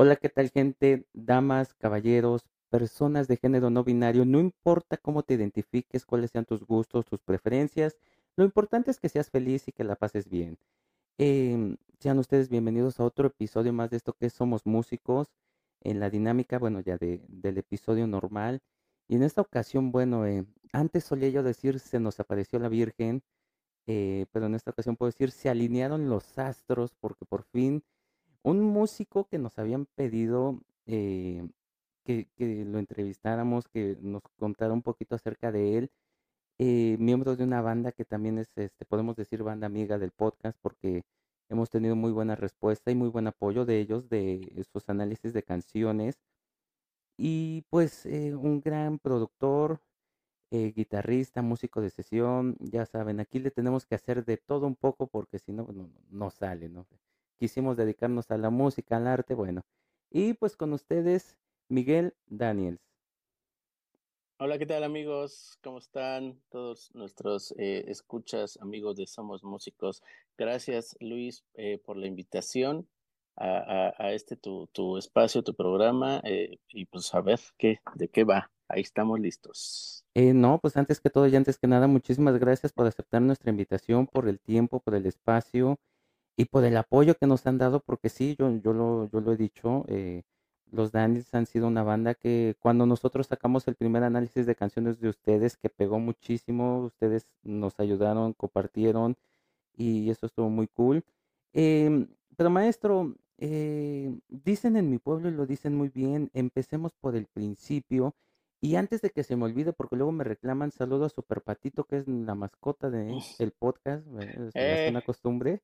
Hola, ¿qué tal gente? Damas, caballeros, personas de género no binario, no importa cómo te identifiques, cuáles sean tus gustos, tus preferencias, lo importante es que seas feliz y que la pases bien. Em, sean ustedes bienvenidos a otro episodio más de esto que Somos Músicos, en la dinámica, bueno, ya de, del episodio normal. Y en esta ocasión, bueno, eh, antes solía yo decir se nos apareció la Virgen, eh, pero en esta ocasión puedo decir se alinearon los astros porque por fin un músico que nos habían pedido eh, que, lo entrevistáramos, que nos contara un poquito acerca de él, eh, miembro de una banda que también es, este, podemos decir, banda amiga del podcast, porque hemos tenido muy buena respuesta y muy buen apoyo de ellos, de sus análisis de canciones. Y pues eh, un gran productor, guitarrista, músico de sesión, ya saben, aquí le tenemos que hacer de todo un poco porque si no, no, no sale, ¿no? Quisimos dedicarnos a la música, al arte, bueno. Y pues con ustedes, Miguel Daniels. Hola, ¿qué tal amigos? ¿Cómo están todos nuestros eh, escuchas, amigos de Somos Músicos? Gracias Luis eh, por la invitación a, a, a este tu, tu, espacio, tu programa eh, y pues a ver qué, de qué va. Ahí estamos listos. Eh, no, pues antes que todo y antes que nada, muchísimas gracias por aceptar nuestra invitación, por el tiempo, por el espacio y por el apoyo que nos han dado, porque sí, yo, yo, lo, yo lo he dicho, eh, los Daniels han sido una banda que cuando nosotros sacamos el primer análisis de canciones de ustedes, que pegó muchísimo, ustedes nos ayudaron, compartieron y eso estuvo muy cool. Eh, pero maestro, eh, dicen en mi pueblo y lo dicen muy bien, empecemos por el principio. Y antes de que se me olvide, porque luego me reclaman, saludo a Super Patito, que es la mascota del de podcast, es eh. una costumbre,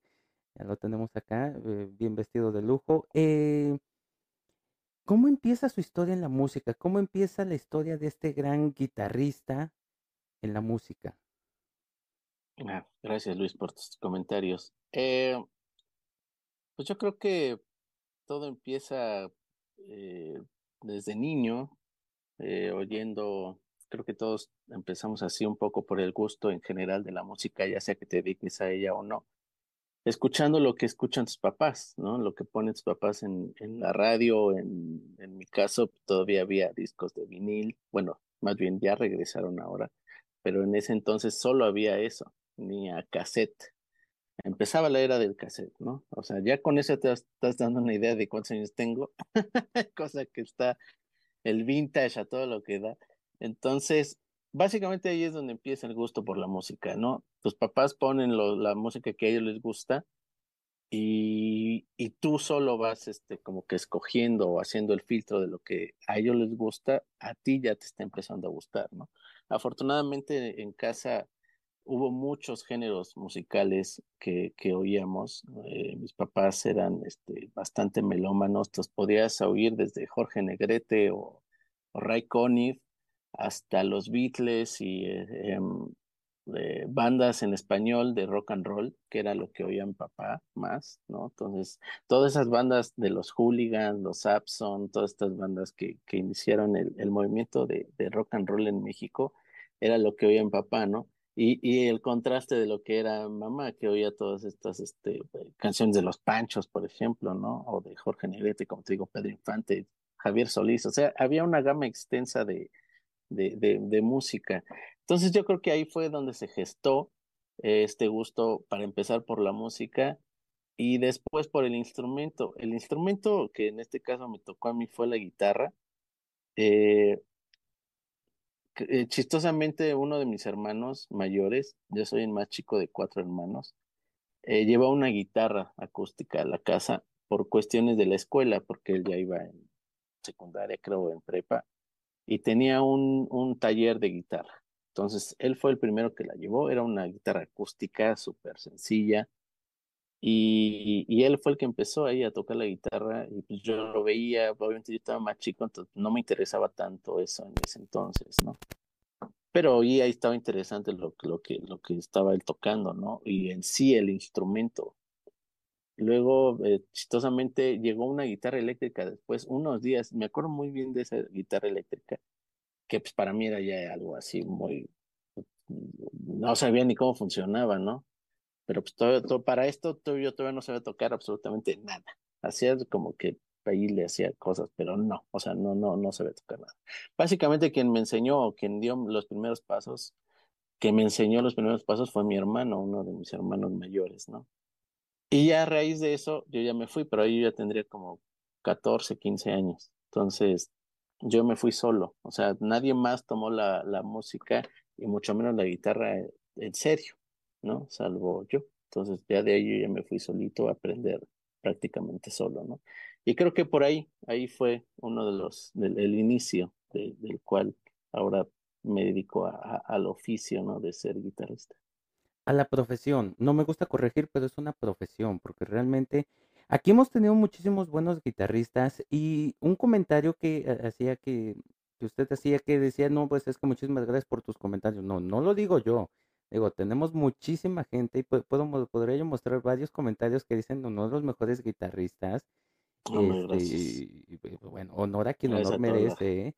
ya lo tenemos acá, eh, bien vestido de lujo. Eh, ¿Cómo empieza su historia en la música? ¿Cómo empieza la historia de este gran guitarrista en la música? Ah, gracias Luis por tus comentarios. Eh, pues yo creo que todo empieza eh, desde niño, eh, oyendo, creo que todos empezamos así un poco por el gusto en general de la música, ya sea que te dediques a ella o no escuchando lo que escuchan tus papás, ¿no? Lo que ponen tus papás en, en la radio, en, en mi caso todavía había discos de vinil, bueno, más bien ya regresaron ahora, pero en ese entonces solo había eso, ni a cassette. Empezaba la era del cassette, ¿no? O sea, ya con eso te estás dando una idea de cuántos años tengo, cosa que está el vintage a todo lo que da. Entonces, básicamente ahí es donde empieza el gusto por la música, ¿no? Tus papás ponen la música que a ellos les gusta y, tú solo vas este, como que escogiendo o haciendo el filtro de lo que a ellos les gusta, a ti ya te está empezando a gustar, ¿no? Afortunadamente en casa hubo muchos géneros musicales que, que oíamos. Eh, mis papás eran este, bastante melómanos, los podías oír desde Jorge Negrete o, o Ray Conniff hasta los Beatles y eh, em, bandas en español de rock and roll, que era lo que oía papá más, ¿no? Entonces, todas esas bandas de los hooligans, los Sapson, todas estas bandas que, que iniciaron el, el movimiento de, de, rock and roll en México, era lo que oía papá, ¿no? Y, y el contraste de lo que era mamá, que oía todas estas este, canciones de los Panchos, por ejemplo, ¿no? O de Jorge Negrete, como te digo, Pedro Infante, Javier Solís, o sea, había una gama extensa de, de, de, de, música. Entonces yo creo que ahí fue donde se gestó eh, este gusto para empezar por la música y después por el instrumento. El instrumento que en este caso me tocó a mí fue la guitarra. Eh, eh, chistosamente uno de mis hermanos mayores, yo soy el más chico de cuatro hermanos, lleva una guitarra acústica a la casa por cuestiones de la escuela, porque él ya iba en secundaria, creo, en prepa, y tenía un, un taller de guitarra. Entonces, él fue el primero que la llevó, era una guitarra acústica súper sencilla, y, y, él fue el que empezó ahí a tocar la guitarra, y pues yo lo veía, obviamente yo estaba más chico, entonces no me interesaba tanto eso en ese entonces, ¿no? Pero ahí, ahí estaba interesante lo, lo, que, lo que estaba él tocando, ¿no? Y en sí el instrumento. Luego, eh, chistosamente, llegó una guitarra eléctrica después, unos días, me acuerdo muy bien de esa guitarra eléctrica, que pues para mí era ya algo así muy, no sabía ni cómo funcionaba, ¿no? Pero pues todo, para esto todo, yo todavía no sabía tocar absolutamente nada. Hacía como que ahí le hacía cosas, pero no, o sea, no, no, no ve tocar nada. Básicamente quien me enseñó, quien dio los primeros pasos, que me enseñó los primeros pasos fue mi hermano, uno de mis hermanos mayores, ¿no? Y ya a raíz de eso, yo ya me fui, pero ahí yo ya tendría como 14, 15 años. Entonces, yo me fui solo, o sea, nadie más tomó la, la música y mucho menos la guitarra en serio, ¿no? Salvo yo. Entonces, ya de ahí yo ya me fui solito a aprender prácticamente solo, ¿no? Y creo que por ahí, ahí fue uno de los, del el inicio del cual ahora me dedico a, al oficio, ¿no? De ser guitarrista. A la profesión. No me gusta corregir, pero es una profesión, porque realmente aquí hemos tenido muchísimos buenos guitarristas y un comentario que eh, hacía que, que usted hacía que decía, no, pues es que muchísimas gracias por tus comentarios. No, no lo digo yo. Digo, tenemos muchísima gente y puedo, podría yo mostrar varios comentarios que dicen uno de los mejores guitarristas. este, y, bueno, honor a quien honor merece.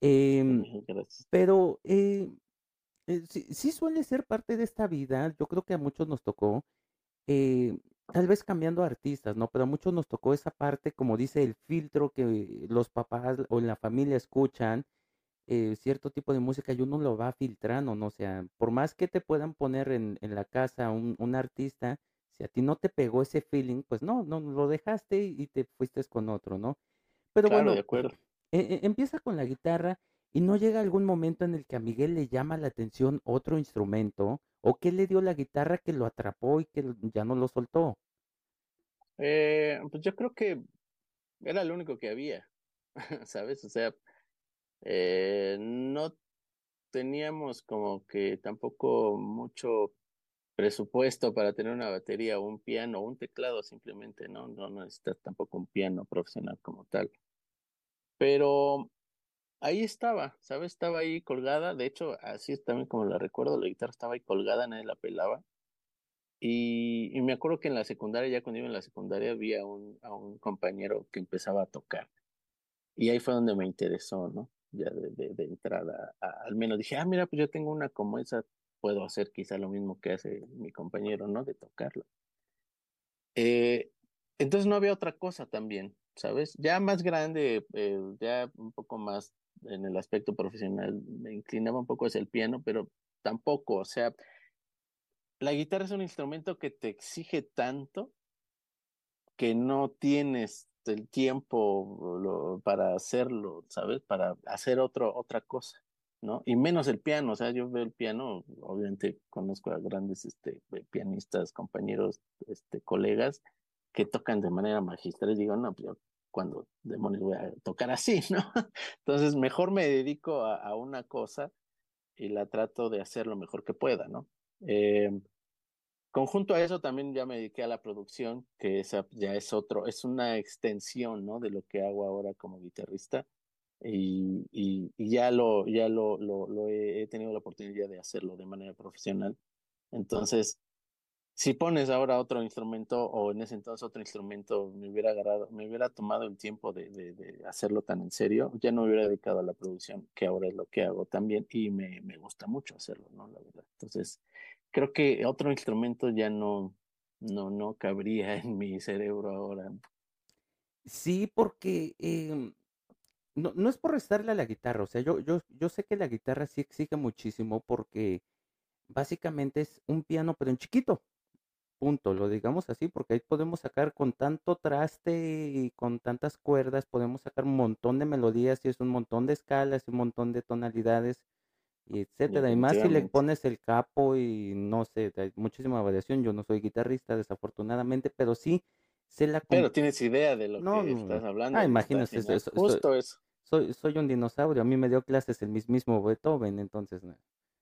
Eh, pero eh, eh, sí, sí, suele ser parte de esta vida. Yo creo que a muchos nos tocó, eh, tal vez cambiando artistas, ¿no? Pero a muchos nos tocó esa parte, como dice, el filtro que los papás o la familia escuchan eh, cierto tipo de música y uno lo va filtrando, ¿no? O sea, por más que te puedan poner en, en la casa un, un, artista, si a ti no te pegó ese feeling, pues no, no, lo dejaste y te fuiste con otro, ¿no? Pero claro, bueno, de acuerdo. E, e, empieza con la guitarra y no llega algún momento en el que a Miguel le llama la atención otro instrumento o que le dio la guitarra que lo atrapó y que ya no lo soltó. Eh, pues yo creo que era lo único que había, ¿sabes? O sea, eh, no teníamos como que tampoco mucho presupuesto para tener una batería o un piano o un teclado simplemente, ¿no? No necesitas tampoco un piano profesional como tal. Pero ahí estaba, ¿sabes? Estaba ahí colgada, de hecho, así es también como la recuerdo, la guitarra estaba ahí colgada, nadie la pelaba. Y, me acuerdo que en la secundaria, ya cuando iba en la secundaria, vi a un, compañero que empezaba a tocar. Y ahí fue donde me interesó, ¿no? ya de, de, entrada, al menos dije, ah, mira, pues yo tengo una como esa, puedo hacer quizá lo mismo que hace mi compañero, ¿no? De tocarla. Eh, entonces no había otra cosa también, ¿sabes? Ya más grande, eh, ya un poco más en el aspecto profesional, me inclinaba un poco hacia el piano, pero tampoco, o sea, la guitarra es un instrumento que te exige tanto que no tienes el tiempo para hacerlo, ¿sabes? Para hacer otro, otra cosa, ¿no? Y menos el piano, o sea, yo veo el piano, obviamente conozco a grandes este, pianistas, compañeros, este, colegas, que tocan de manera magistral y digo, no, pues yo cuando demonios voy a tocar así, ¿no? Entonces, mejor me dedico a, una cosa y la trato de hacer lo mejor que pueda, ¿no? Eh, Conjunto a eso también ya me dediqué a la producción, que ya es otro, es una extensión, ¿no? De lo que hago ahora como guitarrista. Y, ya lo, ya lo, he, tenido la oportunidad de hacerlo de manera profesional. Entonces, si pones ahora otro instrumento o en ese entonces otro instrumento, me hubiera agarrado, me hubiera tomado el tiempo de, hacerlo tan en serio, ya no me hubiera dedicado a la producción, que ahora es lo que hago también y me, gusta mucho hacerlo, ¿no? La verdad. Entonces, creo que otro instrumento ya no, no, no cabría en mi cerebro ahora. Sí, porque eh, no, no es por restarle a la guitarra, o sea, yo, yo, yo sé que la guitarra sí exige muchísimo porque básicamente es un piano, pero en chiquito, punto, lo digamos así, porque ahí podemos sacar con tanto traste y con tantas cuerdas, podemos sacar un montón de melodías y es un montón de escalas y un montón de tonalidades y etcétera. Y más si le pones el capo y no sé, hay muchísima variación. Yo no soy guitarrista, desafortunadamente, pero sí sé la... Pero tienes idea de lo no, que estás hablando. Ah, imagínate, eso, justo eso. Soy, soy un dinosaurio, a mí me dio clases el mismísimo Beethoven, entonces...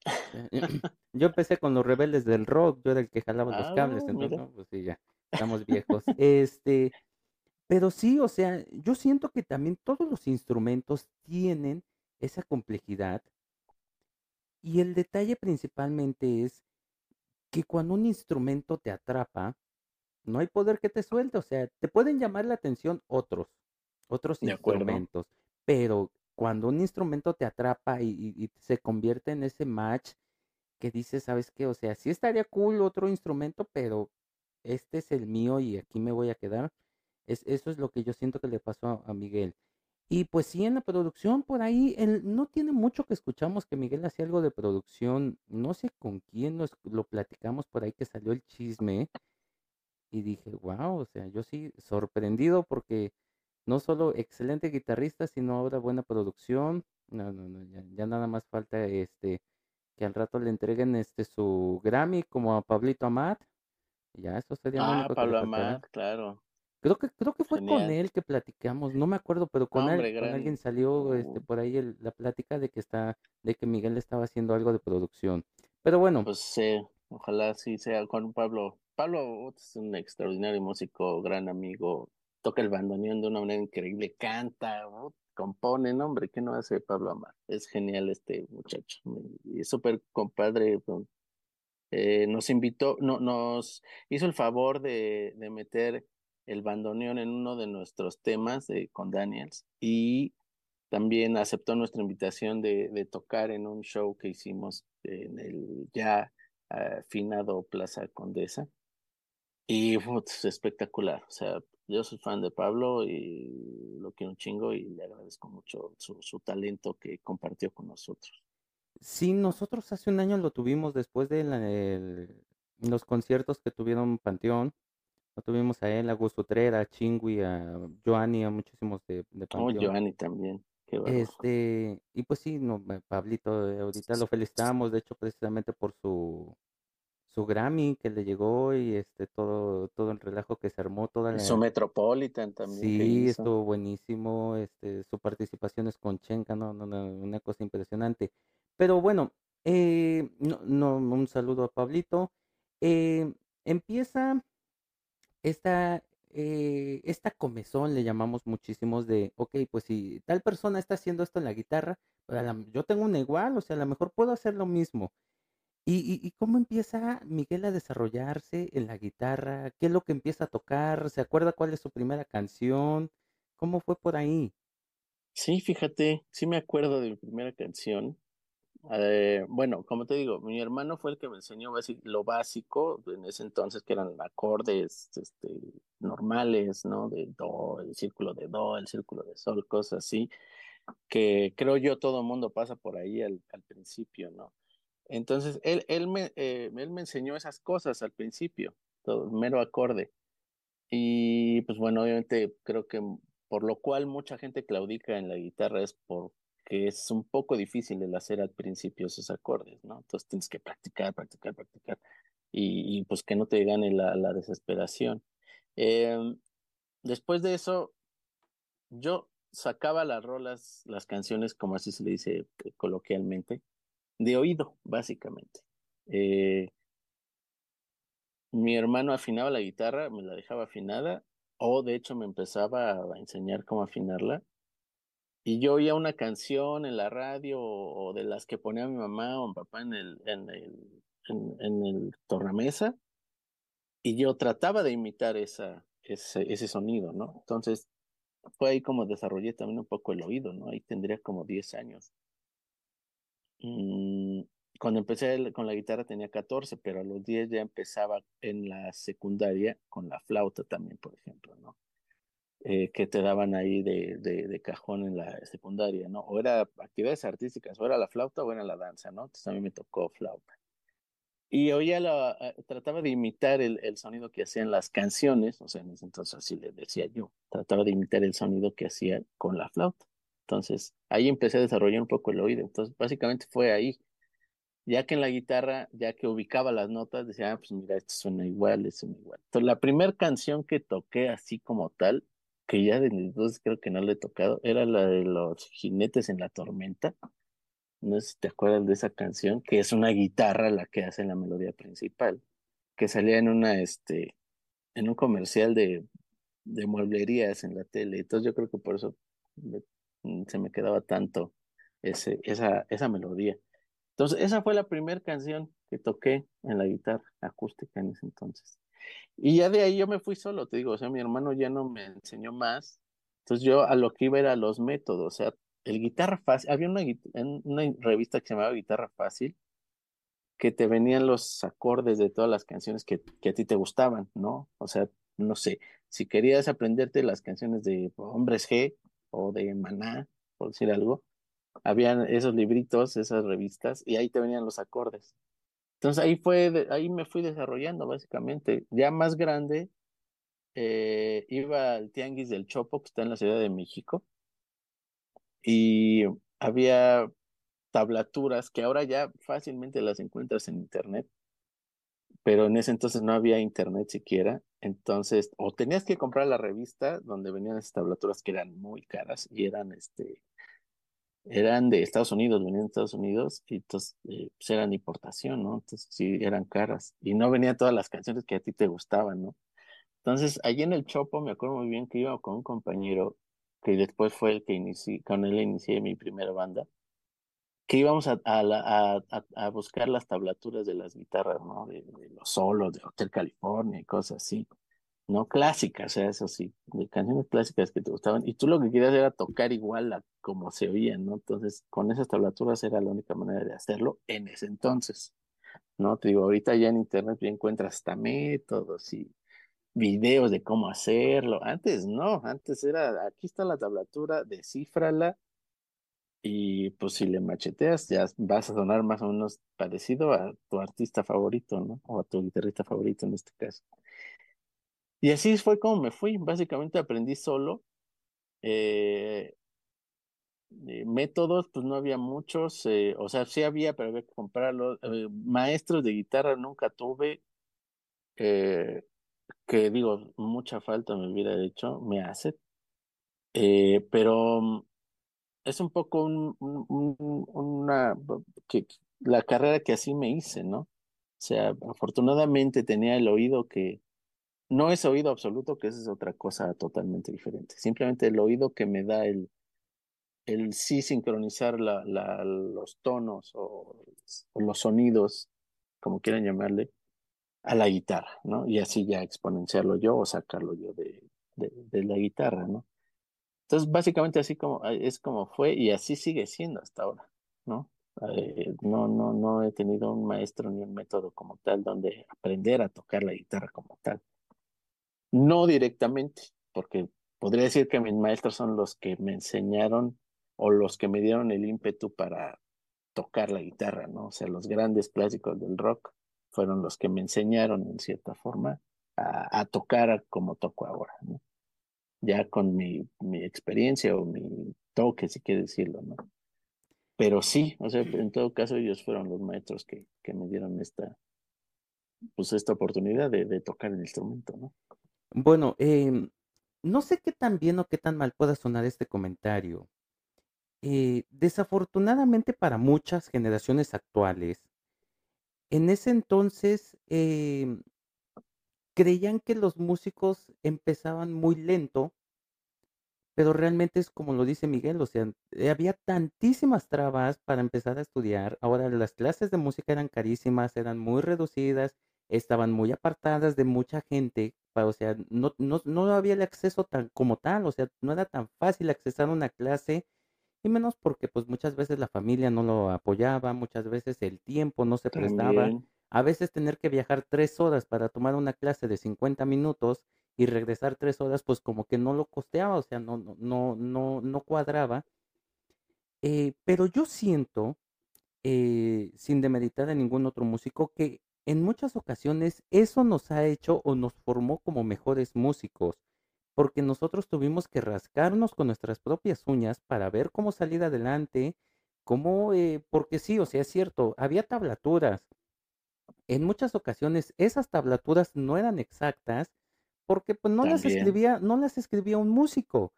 yo empecé con los rebeldes del rock, yo era el que jalaba los ah, cables, entonces, no, pues sí, ya, estamos viejos. Este, pero sí, o sea, yo siento que también todos los instrumentos tienen esa complejidad y el detalle principalmente es que cuando un instrumento te atrapa, no hay poder que te suelte. O sea, te pueden llamar la atención otros, otros instrumentos, pero cuando un instrumento te atrapa y, se convierte en ese match que dices, ¿sabes qué? O sea, sí estaría cool otro instrumento, pero este es el mío y aquí me voy a quedar. Es, eso es lo que yo siento que le pasó a, Miguel. Y pues sí, en la producción, por ahí, él, no tiene mucho que escuchamos que Miguel hacía algo de producción. No sé con quién nos, lo platicamos por ahí que salió el chisme. Y dije, wow, o sea, yo sí sorprendido porque no solo excelente guitarrista, sino ahora buena producción. No, no, no, ya, ya nada más falta este que al rato le entreguen este su Grammy como a Pablito Amat. Ya, eso sería ah, único Pablo Amat, claro. Creo que, creo que fue con él que platicamos, no me acuerdo, pero con, él, con alguien salió este, por ahí la plática de que está, de que Miguel estaba haciendo algo de producción. Pero bueno. Pues sí, ojalá sí sea con Pablo. Pablo es un extraordinario músico, gran amigo, toca el bandoneón de una manera increíble, canta, compone, no, hombre, ¿qué no hace Pablo Amar? Es genial este muchacho, es súper compadre. Eh, nos invitó, no, nos hizo el favor de, de meter el bandoneón en uno de nuestros temas de, con Daniels y también aceptó nuestra invitación de, de tocar en un show que hicimos en el ya afinado Plaza Condesa. Y fue espectacular, o sea, yo soy fan de Pablo y lo quiero un chingo y le agradezco mucho su, su talento que compartió con nosotros. Sí, nosotros hace un año lo tuvimos después de los conciertos que tuvieron Panteón. Lo tuvimos a él, a Gusto Trera, a Chingui, a Joanny, a muchísimos de, de oh, Panteón. Oh, Joanny también. Qué este, y pues sí, no, Pablito, eh, ahorita lo felicitamos, de hecho, precisamente por su su Grammy que le llegó y este todo todo el relajo que se armó toda la su Metropolitan también sí estuvo buenísimo este su participación es con Chenka no, no, una cosa impresionante. Pero bueno eh, no, no un saludo a Pablito. Eh, empieza esta eh, esta comezón le llamamos muchísimos de ok pues si tal persona está haciendo esto en la guitarra pues yo tengo una igual o sea a lo mejor puedo hacer lo mismo ¿Y, cómo empieza Miguel a desarrollarse en la guitarra? ¿Qué es lo que empieza a tocar? ¿Se acuerda cuál es su primera canción? ¿Cómo fue por ahí? Sí, fíjate, sí me acuerdo de mi primera canción. Eh, bueno, como te digo, mi hermano fue el que me enseñó lo básico en ese entonces, que eran acordes este, normales, ¿no? De do, el círculo de do, el círculo de sol, cosas así, que creo yo todo mundo pasa por ahí al principio, ¿no? Entonces, él, él, me, eh, él me enseñó esas cosas al principio, todo, mero acorde. Y pues bueno, obviamente creo que por lo cual mucha gente claudica en la guitarra es porque es un poco difícil el hacer al principio esos acordes, ¿no? Entonces tienes que practicar, practicar, practicar y, y pues que no te gane la, la desesperación. Em, después de eso, yo sacaba las rolas, las canciones, como así se le dice eh, coloquialmente, de oído, básicamente. Eh, mi hermano afinaba la guitarra, me la dejaba afinada, o de hecho me empezaba a enseñar cómo afinarla. Y yo oía una canción en la radio o, de las que ponía mi mamá o mi papá en el, en el, en, el tornamesa, y yo trataba de imitar ese, ese sonido, ¿no? Entonces, fue ahí como desarrollé también un poco el oído, ¿no? Ahí tendría como 10 años. Mm, cuando empecé con la guitarra tenía 14, pero a los 10 ya empezaba en la secundaria con la flauta también, por ejemplo, ¿no? Eh, que te daban ahí de, de, de, cajón en la secundaria, ¿no? O era actividades artísticas, o era la flauta o era la danza, ¿no? Entonces a mí me tocó flauta. Y oía la, eh, trataba de imitar el, el sonido que hacían las canciones, o sea, en ese entonces así le decía yo, trataba de imitar el sonido que hacía con la flauta. Entonces, ahí empecé a desarrollar un poco el oído. Entonces, básicamente fue ahí. Ya que en la guitarra, ya que ubicaba las notas, decía, ah, pues mira, esto suena igual, esto suena igual. Entonces, la primera canción que toqué así como tal, que ya desde entonces creo que no le he tocado, era la de los jinetes en la tormenta. No sé si te acuerdas de esa canción, que es una guitarra la que hace la melodía principal, que salía en una, este, en un comercial de, de mueblerías en la tele. Entonces yo creo que por eso Mm, se me quedaba tanto ese, esa, esa melodía. Entonces, esa fue la primera canción que toqué en la guitarra acústica en ese entonces. Y ya de ahí yo me fui solo, te digo, o sea, mi hermano ya no me enseñó más. Entonces yo a lo que iba era los métodos, o sea, el guitarra fácil, había una, una revista que se llamaba Guitarra Fácil, que te venían los acordes de todas las canciones que, que a ti te gustaban, ¿no? O sea, no sé, si querías aprenderte las canciones de Hombres G o de Maná, por decir algo, habían esos libritos, esas revistas, y ahí te venían los acordes. Entonces ahí fue, ahí me fui desarrollando básicamente. Ya más grande, eh, iba al Tianguis del Chopo, que está en la Ciudad de México, y había tablaturas que ahora ya fácilmente las encuentras en internet, pero en ese entonces no había internet siquiera, entonces o tenías que comprar la revista donde venían esas tablaturas que eran muy caras y eran este eran de Estados Unidos, venían de Estados Unidos y entonces eh, pues eran importación, ¿no? Entonces sí eran caras y no venían todas las canciones que a ti te gustaban, ¿no? Entonces, allí en el Chopo me acuerdo muy bien que iba con un compañero que después fue el que inicié, con él inicié mi primera banda, que íbamos a, a, a, buscar las tablaturas de las guitarras, ¿no? De, los solos, de Hotel California y cosas así, ¿no? Clásicas, o sea, eso sí, de canciones clásicas que te gustaban. Y tú lo que querías era tocar igual a como se oían, ¿no? Entonces, con esas tablaturas era la única manera de hacerlo en ese entonces, ¿no? Te digo, ahorita ya en internet ya encuentras hasta métodos y videos de cómo hacerlo. Antes no, antes era, aquí está la tablatura, descífrala y pues si le macheteas ya vas a sonar más o menos parecido a tu artista favorito, ¿no? O a tu guitarrista favorito en este caso. Y así fue como me fui. Básicamente aprendí solo. Eh, eh, métodos, pues no había muchos. Eh, o sea, sí había, pero había que comprarlos. maestros de guitarra nunca tuve. que digo, mucha falta me hubiera hecho, me hace. pero mm, es un poco una, que, la carrera que así me hice, ¿no? O sea, afortunadamente tenía el oído que, no es oído absoluto, que es otra cosa totalmente diferente. Simplemente el oído que me da el, el sí sincronizar la, la, los tonos o, los sonidos, como quieran llamarle, a la guitarra, ¿no? Y así ya exponenciarlo yo o sacarlo yo de, de, de la guitarra, ¿no? Entonces, básicamente así como es como fue y así sigue siendo hasta ahora, ¿no? Eh, no, no, no he tenido un maestro ni un método como tal donde aprender a tocar la guitarra como tal. No directamente, porque podría decir que mis maestros son los que me enseñaron o los que me dieron el ímpetu para tocar la guitarra, ¿no? O sea, los grandes clásicos del rock fueron los que me enseñaron en cierta forma a, a tocar como toco ahora, ¿no? Ya con mi, mi experiencia o mi toque, si quiere decirlo, ¿no? Pero sí, o sea, en todo caso ellos fueron los maestros que, que me dieron esta, pues esta oportunidad de, de tocar el instrumento, ¿no? Bueno, eh, no sé qué tan bien o qué tan mal pueda sonar este comentario. Eh, desafortunadamente para muchas generaciones actuales, en ese entonces eh, creían que los músicos empezaban muy lento, pero realmente es como lo dice Miguel, o sea, eh, había tantísimas trabas para empezar a estudiar. Ahora las clases de música eran carísimas, eran muy reducidas, estaban muy apartadas de mucha gente, o sea, no, no, no había el acceso tan como tal, o sea, no era tan fácil accesar a una clase, y menos porque pues muchas veces la familia no lo apoyaba, muchas veces el tiempo no se prestaba. A veces tener que viajar tres horas para tomar una clase de 50 minutos y regresar tres horas, pues como que no lo costeaba, o sea, no, no, no, no, no cuadraba. Eh, pero yo siento, eh, sin demeritar a ningún otro músico, que en muchas ocasiones eso nos ha hecho o nos formó como mejores músicos, porque nosotros tuvimos que rascarnos con nuestras propias uñas para ver cómo salir adelante, cómo, eh, porque sí, o sea, es cierto, había tablaturas, en muchas ocasiones esas tablaturas no eran exactas porque pues no las escribía, no las escribía un músico.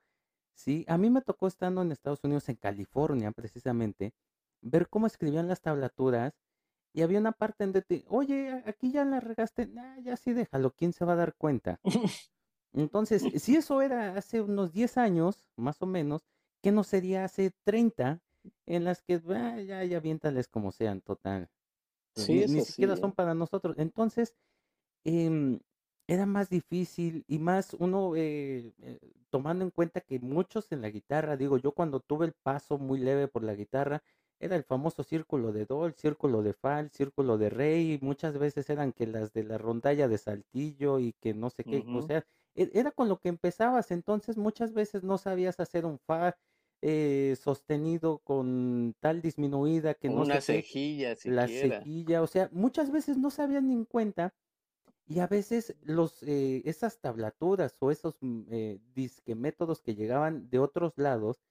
Sí, a mí me tocó estando en Estados Unidos, en California precisamente, ver cómo escribían las tablaturas y había una parte en donde, oye, aquí ya la regaste, ya sí déjalo, ¿quién se va a dar cuenta? Entonces, si eso era hace unos 10 años, más o menos, ¿qué no sería hace 30 en las que ah, ya, ya aviéntales como sean, total? Ni, siquiera son para nosotros. Entonces, em, era más difícil y más uno, eh, eh, tomando en cuenta que muchos en la guitarra, digo, yo cuando tuve el paso muy leve por la guitarra, era el famoso círculo de do, el círculo de fa, el círculo de re, y muchas veces eran que las de la rondalla de saltillo y que no sé qué, o sea, e era con lo que empezabas, entonces muchas veces no sabías hacer un fa, eh, sostenido con tal disminuida que no Una qué, cejilla la siquiera. cejilla, o sea, muchas veces no se habían ni en cuenta, y a veces los, eh, esas tablaturas o esos, mm, eh, métodos que llegaban de otros lados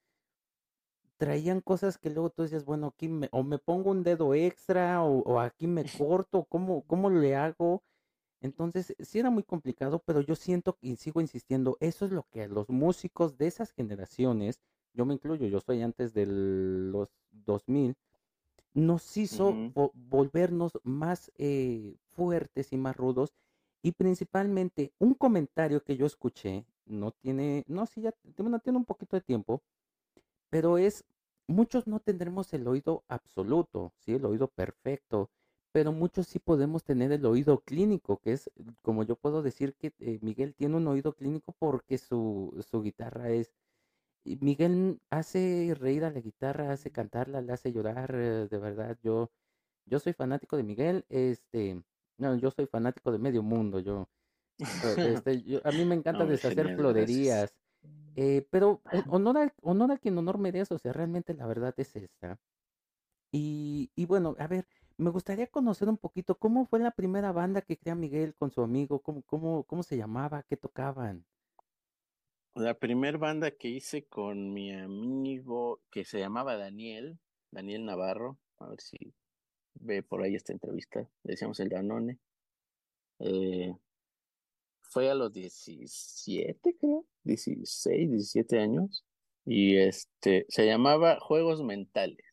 traían cosas que luego tú decías, bueno, aquí me o me pongo un dedo extra o o aquí me corto, ¿cómo cómo le hago? Entonces, sí era muy complicado, pero yo siento y sigo insistiendo, eso es lo que a los músicos de esas generaciones, yo me incluyo, yo soy antes de los 2000, nos hizo Ujú. vo volvernos más, eh, fuertes y más rudos, y principalmente un comentario que yo escuché, no tiene no, sí, ya, bueno, tiene un poquito de tiempo, pero es, muchos no tendremos el oído absoluto, ¿sí? El oído perfecto, pero muchos sí podemos tener el oído clínico, que es como yo puedo decir que eh, Miguel tiene un oído clínico porque su, su guitarra es... y Miguel hace reír a la guitarra, hace cantarla, la hace llorar, eh, de verdad, yo, yo soy fanático de Miguel, este, no, yo soy fanático de medio mundo, yo, eh, este, yo- a mí me encanta No, deshacer genial, florerías, eh, pero ho- honor a, honor a quien honor merece, o sea, realmente la verdad es esta. Y, y bueno, a ver, me gustaría conocer un poquito cómo fue la primera banda que crea Miguel con su amigo, cómo, cómo, cómo se llamaba, qué tocaban. La primer banda que hice con mi amigo que se llamaba Daniel, Daniel Navarro, a ver si ve por ahí esta entrevista, decíamos el Danone, eh, fue a los 17, creo, 16, 17 años, y este, se llamaba Juegos Mentales,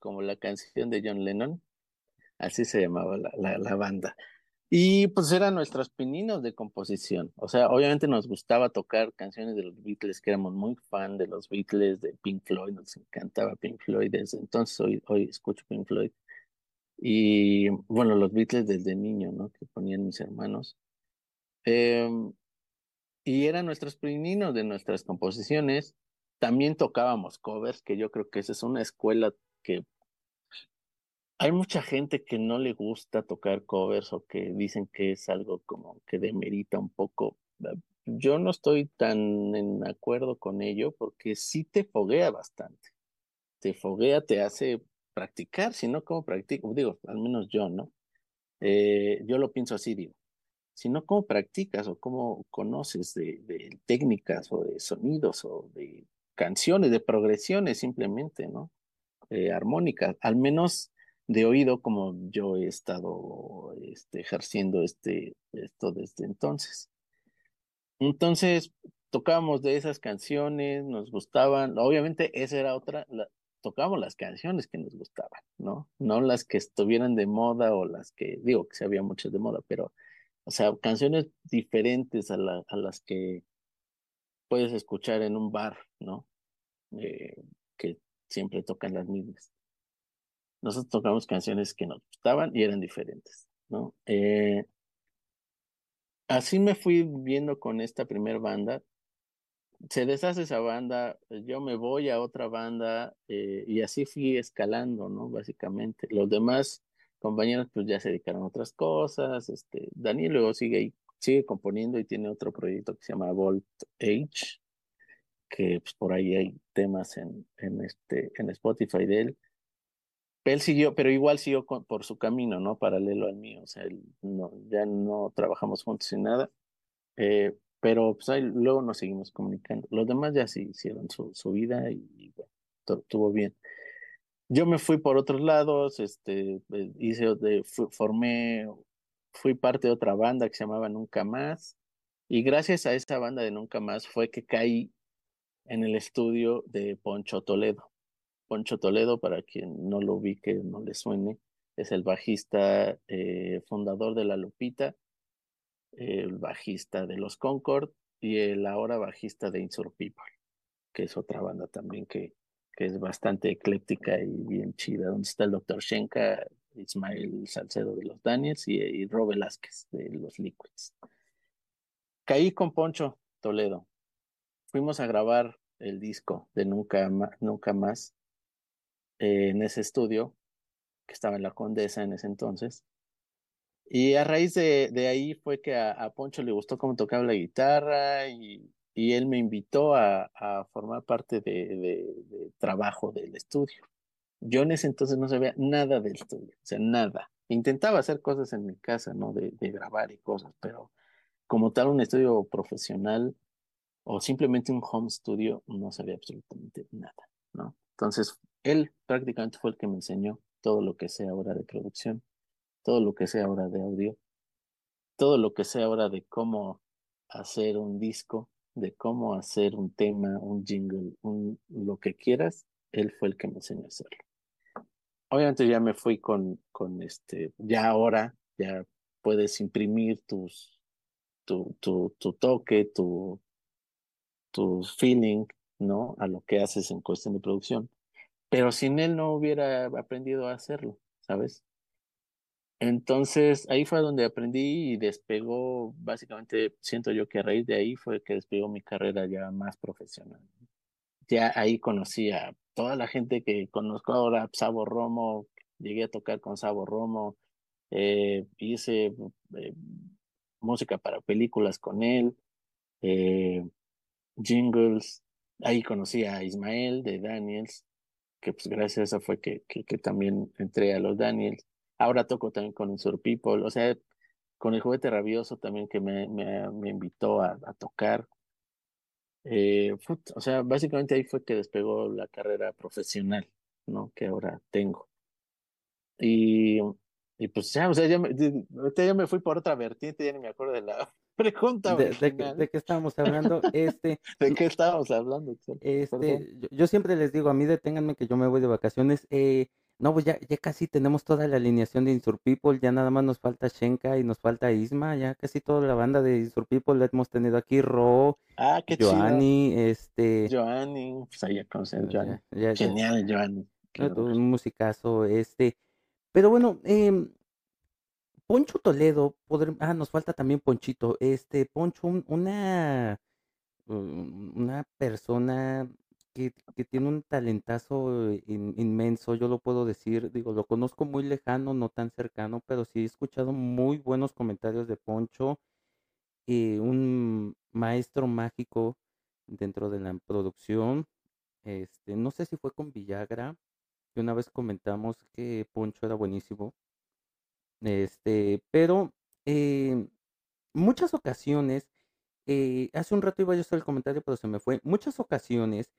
como la canción de John Lennon, así se llamaba la, la, banda. Y pues eran nuestros pininos de composición. O sea, obviamente nos gustaba tocar canciones de los Beatles, que éramos muy fan de los Beatles, de Pink Floyd, nos encantaba Pink Floyd. Desde entonces hoy, hoy escucho Pink Floyd. Y bueno, los Beatles desde niño, ¿no? Que ponían mis hermanos. Em, y eran nuestros pininos de nuestras composiciones. También tocábamos covers, que yo creo que esa es una escuela que Hay mucha gente que no le gusta tocar covers o que dicen que es algo como que demerita un poco. Eh, Yo no estoy tan en acuerdo con ello porque sí te foguea bastante. Te foguea, te hace practicar, si no, ¿cómo practico? Digo, al menos yo, ¿no? Eh, yo lo pienso así, digo. Si no, ¿cómo practicas o cómo conoces de, técnicas o de sonidos o de canciones, de progresiones simplemente, ¿no? eh, armónica, al menos de oído, como yo he estado este, ejerciendo este, esto desde entonces. Entonces, tocábamos de esas canciones, nos gustaban, obviamente esa era otra, la, tocábamos las canciones que nos gustaban, ¿no? No las que estuvieran de moda o las que, digo que sí había muchas de moda, pero, o sea, canciones diferentes a, a las que puedes escuchar en un bar, ¿no? Eh, que siempre tocan las mismas. Nosotros tocamos canciones que nos gustaban y eran diferentes, ¿no? Eh, así me fui viendo con esta primer banda. Se deshace esa banda, yo me voy a otra banda eh, y así fui escalando, ¿no? Básicamente. Los demás compañeros pues ya se dedicaron a otras cosas. Este, Daniel luego sigue, sigue componiendo y tiene otro proyecto que se llama Volt Age, que pues, por ahí hay temas en, en, este, en Spotify de él. Él siguió, pero igual siguió por su camino, ¿no? Paralelo al mío. O sea, él no, ya no trabajamos juntos ni nada. eh, pero pues luego nos seguimos comunicando. Los demás ya sí hicieron su, su vida y, y bueno, estuvo bien. Yo me fui por otros lados, este, eh, hice, formé, fui parte de otra banda que se llamaba Nunca Más. Y gracias a esa banda de Nunca Más fue que caí en el estudio de Poncho Toledo. Poncho Toledo, para quien no lo ubique, no le suene, es el bajista eh, fundador de La Lupita, el bajista de Los Concord y el ahora bajista de Insur People, que es otra banda también que, que es bastante ecléctica y bien chida, donde está el Dr. Shenka, Ismael Salcedo de los Daniels y, y Rob Velázquez de los Liquids. Caí con Poncho Toledo. Fuimos a grabar el disco de Nunca, Más eh, en ese estudio que estaba en la Condesa en ese entonces. Y a raíz de, de ahí fue que a, Poncho le gustó cómo tocaba la guitarra y, y él me invitó a, a formar parte de, de, de, trabajo del estudio. Yo en ese entonces no sabía nada del estudio, o sea, nada. Intentaba hacer cosas en mi casa, ¿no? De, de grabar y cosas, pero como tal un estudio profesional o simplemente un home studio, no sabía absolutamente nada, ¿no? Entonces, él prácticamente fue el que me enseñó todo lo que sé ahora de producción todo lo que sea ahora de audio, todo lo que sea ahora de cómo hacer un disco, de cómo hacer un tema, un jingle, un, lo que quieras, él fue el que me enseñó a hacerlo. Obviamente ya me fui con, con este, ya ahora, ya puedes imprimir tus, tu, tu, tu toque, tu, tu feeling, ¿no? A lo que haces en cuestión de producción. Pero sin él no hubiera aprendido a hacerlo, ¿sabes? Entonces ahí fue donde aprendí y despegó, básicamente siento yo que a raíz de ahí fue que despegó mi carrera ya más profesional. Ya ahí conocí a toda la gente que conozco ahora, Sabo Romo, llegué a tocar con Sabo Romo, eh, hice eh, música para películas con él, eh, jingles, ahí conocí a Ismael de Daniels, que pues gracias a eso fue que, que, también entré a los Daniels. Ahora toco también con Insur People, o sea, con el juguete rabioso también que me, me, me invitó a, a tocar. Eh, o sea, básicamente ahí fue que despegó la carrera profesional, ¿no? Que ahora tengo. Y, y pues ya, o sea, ya me, ya me fui por otra vertiente, ya ni me acuerdo de la pregunta. ¿De, de, de qué estábamos hablando? Este, ¿De qué estábamos hablando? Este, yo, yo, siempre les digo, a mí deténganme que yo me voy de vacaciones. Eh, no, pues ya, ya casi tenemos toda la alineación de Insur People, ya nada más nos falta Shenka y nos falta Isma, ya casi toda la banda de Insur People la hemos tenido aquí, Ro, ah, qué Joanny, este... Joanny, pues ahí ya conocen Joanny. Ya, ya, Genial, Joanny. Un musicazo, este... Pero bueno, eh, Poncho Toledo, ah, nos falta también Ponchito, este, Poncho, un, una, una persona que, que tiene un talentazo in, inmenso, yo lo puedo decir, digo, lo conozco muy lejano, no tan cercano, pero sí he escuchado muy buenos comentarios de Poncho, eh, un maestro mágico dentro de la producción, este, no sé si fue con Villagra, que una vez comentamos que Poncho era buenísimo, este, pero eh, muchas ocasiones, eh, hace un rato iba yo a hacer el comentario, pero se me fue, muchas ocasiones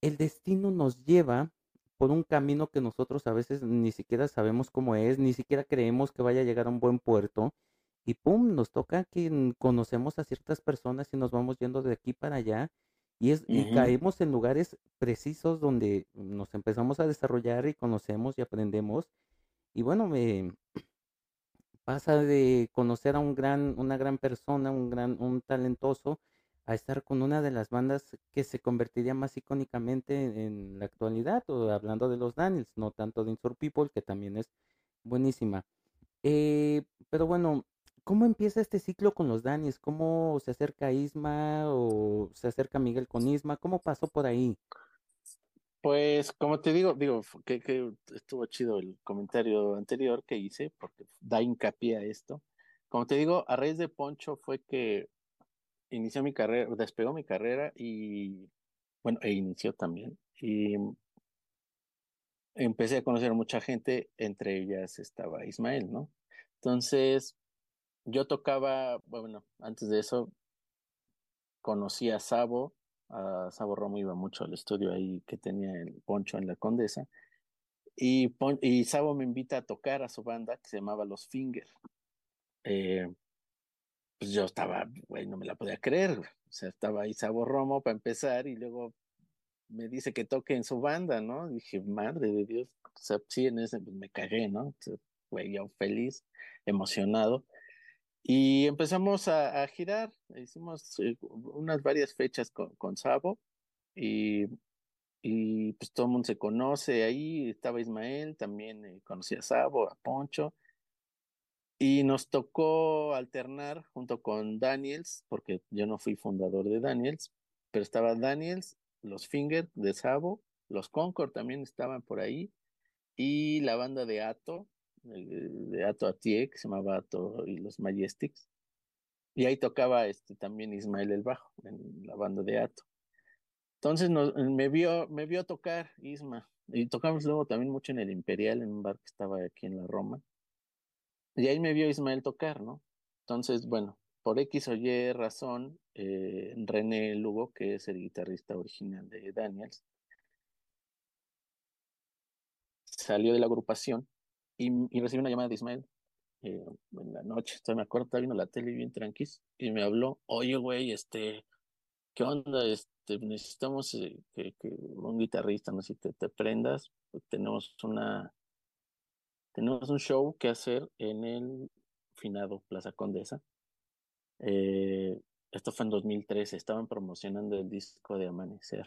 el destino nos lleva por un camino que nosotros a veces ni siquiera sabemos cómo es, ni siquiera creemos que vaya a llegar a un buen puerto. Y pum, nos toca que conocemos a ciertas personas y nos vamos yendo de aquí para allá. Y, es, uh -huh. y caemos en lugares precisos donde nos empezamos a desarrollar y conocemos y aprendemos. Y bueno, me pasa de conocer a un gran, una gran persona, un gran, un talentoso, a estar con una de las bandas que se convertiría más icónicamente en la actualidad, hablando de los Daniels, no tanto de Insur People, que también es buenísima. Eh, pero bueno, ¿cómo empieza este ciclo con los Daniels? ¿Cómo se acerca Isma o se acerca Miguel con Isma? ¿Cómo pasó por ahí? Pues como te digo, digo que, estuvo chido el comentario anterior que hice, porque da hincapié a esto. Como te digo, a raíz de Poncho fue que inició mi carrera, despegó mi carrera y, bueno, e inició también. Y empecé a conocer a mucha gente, entre ellas estaba Ismael, ¿no? Entonces, yo tocaba, bueno, antes de eso, conocí a Sabo, a Sabo Romo iba mucho al estudio ahí que tenía el Poncho en la Condesa, y, Pon y Sabo me invita a tocar a su banda que se llamaba Los Finger. Eh, pues yo estaba, güey, no me la podía creer. O sea, estaba ahí Sabo Romo para empezar y luego me dice que toque en su banda, ¿no? dije, madre de Dios, o sea, sí, en ese pues, me cagué, ¿no? O sea, yo feliz, emocionado. Y empezamos a, girar, hicimos eh, unas varias fechas con, con Sabo y, y pues todo el mundo se conoce ahí, estaba Ismael, también eh, conocí a Sabo, a Poncho, y nos tocó alternar junto con Daniels, porque yo no fui fundador de Daniels, pero estaba Daniels, los Finger de Sabo, los Concord también estaban por ahí, y la banda de Ato, de Ato Atié, que se llamaba Ato y los Majestics. Y ahí tocaba este, también Ismael el bajo, en la banda de Ato. Entonces me, vio, me vio tocar Isma. Y tocamos luego también mucho en el Imperial, en un bar que estaba aquí en la Roma. Y ahí me vio Ismael tocar, ¿no? Entonces, bueno, por X o Y razón, eh, René Lugo, que es el guitarrista original de Daniels, salió de la agrupación y, recibió una llamada de Ismael eh, en la noche. Me acuerdo, estaba viendo la tele bien tranquis y me habló, oye, güey, este, ¿qué onda? Este, necesitamos eh, que, un guitarrista, no sé si te, prendas, tenemos una, tenemos un show que hacer en el finado Plaza Condesa. Eh, esto fue en 2013, estaban promocionando el disco de Amanecer.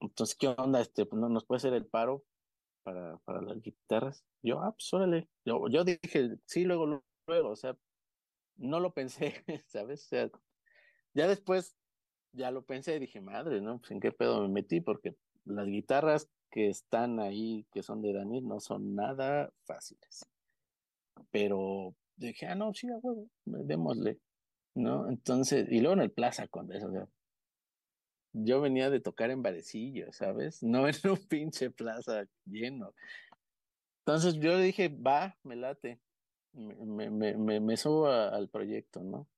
Entonces, ¿qué onda? Este, pues, ¿no nos puede hacer el paro para, para las guitarras? Yo, ah, pues órale. Yo, yo dije, sí, luego, luego, o sea, no lo pensé, ¿sabes? O sea, ya después, ya lo pensé y dije, madre, ¿no? Pues en qué pedo me metí, porque las guitarras que están ahí, que son de Daniel, no son nada fáciles. Pero dije, ah, no, sí, a huevo, démosle, ¿no? Entonces, y luego en el Plaza Condesa, o sea, yo venía de tocar en barecillo, ¿sabes? No en un pinche plaza lleno. Entonces yo dije, va, me late, me, me, me, me subo al proyecto, ¿no?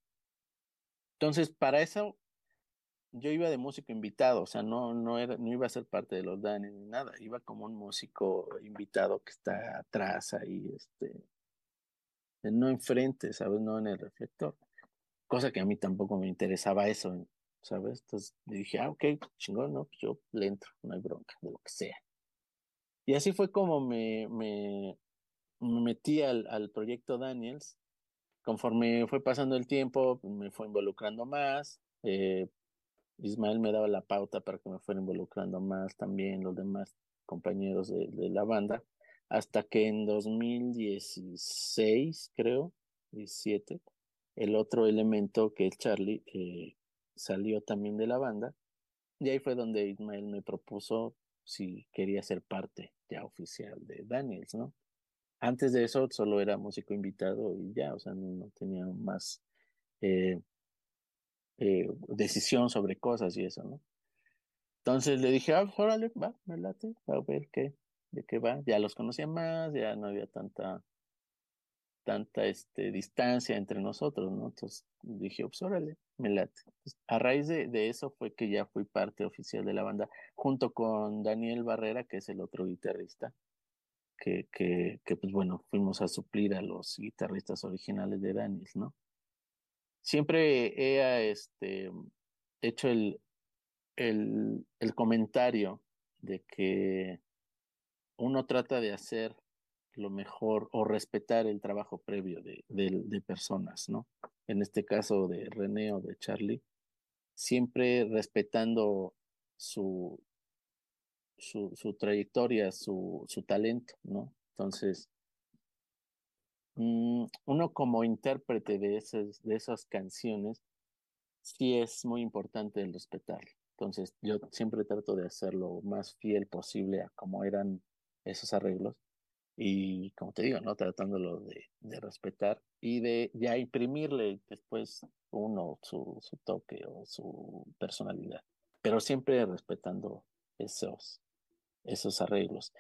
Entonces, para eso yo iba de músico invitado, o sea, no, no, era, no iba a ser parte de los Dani ni nada, iba como un músico invitado que está atrás ahí, este, no enfrente, ¿sabes? No en el reflector. Cosa que a mí tampoco me interesaba eso, ¿sabes? Entonces dije, ah, ok, chingón, no, pues yo le entro, no hay bronca, de lo que sea. Y así fue como me, me, me metí al, al proyecto Daniels. Conforme fue pasando el tiempo, me fue involucrando más. Eh, Ismael me daba la pauta para que me fuera involucrando más también los demás compañeros de, de la banda, hasta que en 2016, creo, 17, el otro elemento que es Charlie eh, salió también de la banda, y ahí fue donde Ismael me propuso si quería ser parte ya oficial de Daniels, ¿no? Antes de eso solo era músico invitado y ya, o sea, no, tenía más eh, eh, decisión sobre cosas y eso, ¿no? Entonces le dije, ah, órale, va, me late, a ver qué, de qué va. Ya los conocía más, ya no había tanta, tanta este, distancia entre nosotros, ¿no? Entonces dije, pues órale, me late. a raíz de, de, eso fue que ya fui parte oficial de la banda, junto con Daniel Barrera, que es el otro guitarrista, que, que, que pues bueno, fuimos a suplir a los guitarristas originales de Daniel, ¿no? siempre he este, hecho el, el, el comentario de que uno trata de hacer lo mejor o respetar el trabajo previo de, de, personas, ¿no? En este caso de René o de Charlie, siempre respetando su, su, su trayectoria, su, su talento, ¿no? Entonces, Mm, uno como intérprete de esas, de esas canciones, sí es muy importante el respetarlo. Entonces, yo siempre trato de hacer lo más fiel posible a cómo eran esos arreglos. Y como te digo, ¿no? Tratándolo de, de respetar y de ya imprimirle después uno su, su toque o su personalidad. Pero siempre respetando esos, esos arreglos.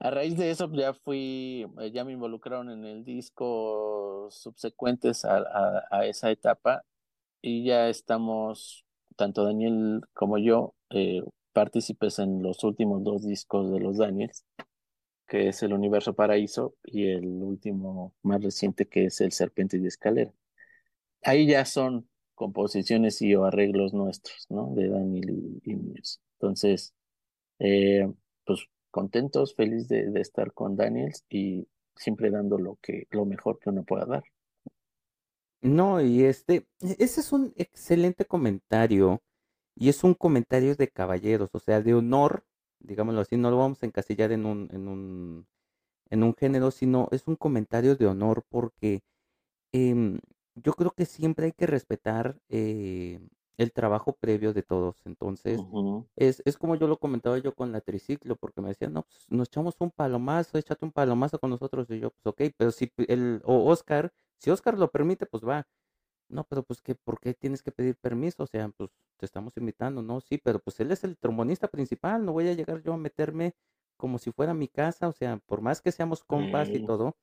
A raíz de eso ya fui, eh, ya me involucraron en el disco subsecuentes a, a, esa etapa y ya estamos, tanto Daniel como yo, eh, partícipes en los últimos dos discos de los Daniels, que es El Universo Paraíso y el último más reciente que es El Serpiente y Escalera. Ahí ya son composiciones y o arreglos nuestros, ¿no? De Daniel y, y. Entonces, eh, pues contentos, feliz de, de, estar con Daniels y siempre dando lo que lo mejor que uno pueda dar. No, y este, e, ese es un excelente comentario y es un comentario de caballeros, o sea, de honor, digámoslo así, no lo vamos a encasillar en un, en un, en un género, sino es un comentario de honor porque eh, yo creo que siempre hay que respetar eh, el trabajo previo de todos. Entonces, es, es como yo lo comentaba yo con la triciclo, porque me decían, no, pues nos echamos un palomazo, échate un palomazo con nosotros. Y yo, pues ok, pero si el, o Oscar, si Oscar lo permite, pues va. No, pero pues que, ¿por qué tienes que pedir permiso? O sea, pues te estamos invitando, ¿no? Sí, pero pues él es el trombonista principal, no voy a llegar yo a meterme como si fuera mi casa, o sea, por más que seamos compas y todo,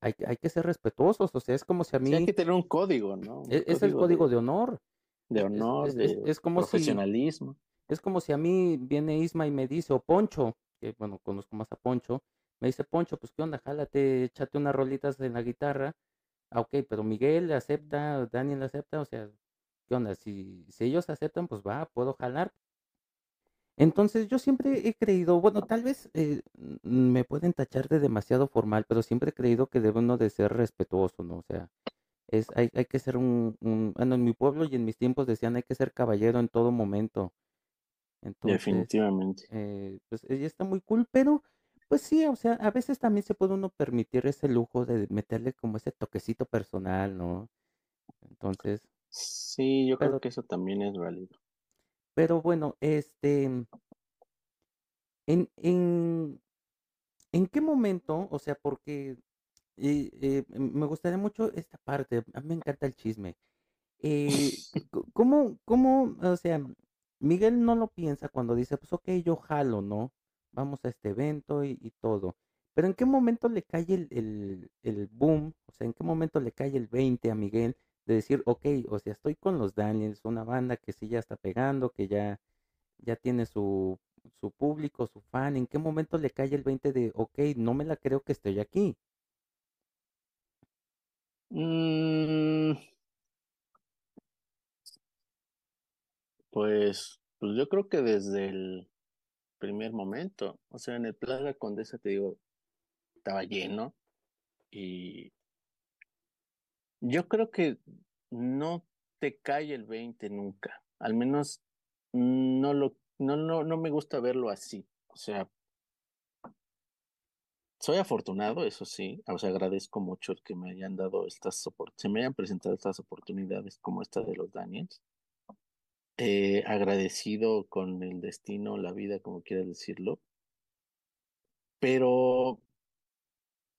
hay, hay que ser respetuosos, o sea, es como si a mí... hay que tener un código, ¿no? E, es, el código de, honor. De honor, de como profesionalismo. es como si a mí viene Isma y me dice, o Poncho, que bueno, conozco más a Poncho, me dice, Poncho, pues qué onda, jálate, échate unas rolitas en la guitarra. Ah, ok, pero Miguel acepta, Daniel acepta, o sea, ¿qué onda? Si, si ellos aceptan, pues va, puedo jalar. Entonces yo siempre he creído, bueno, tal vez eh, me pueden tachar de demasiado formal, pero siempre he creído que debe uno de ser respetuoso, ¿no? O sea, es, hay, hay que ser un, bueno, en mi pueblo y en mis tiempos decían hay que ser caballero en todo momento. Entonces, Definitivamente. Eh, pues ella está muy cool, pero pues sí, o sea, a veces también se puede uno permitir ese lujo de meterle como ese toquecito personal, ¿no? Entonces. Sí, yo creo que eso también es válido. Pero bueno, este, ¿en, en, en qué momento, o sea, porque eh, eh, me gustaría mucho esta parte, a mí me encanta el chisme. Eh, ¿cómo, ¿Cómo, o sea, Miguel no lo piensa cuando dice, pues ok, yo jalo, ¿no? Vamos a este evento y, todo. Pero ¿en qué momento le cae el, el, el, boom? O sea, ¿en qué momento le cae el 20 a Miguel de decir, ok, o sea, estoy con los Daniels, una banda que sí ya está pegando, que ya, ya tiene su, su público, su fan, ¿en qué momento le cae el 20 de, ok, no me la creo que estoy aquí? Mm. pues, pues yo creo que desde el primer momento, o sea, en el Plaza Condesa, te digo, estaba lleno y yo creo que no te cae el 20 nunca. Al menos no lo no no no me gusta verlo así. O sea, soy afortunado, eso sí, o sea, agradezco mucho el que me hayan dado estas se me hayan presentado estas oportunidades como esta de los Daniels. Eh, agradecido con el destino, la vida, como quieras decirlo. Pero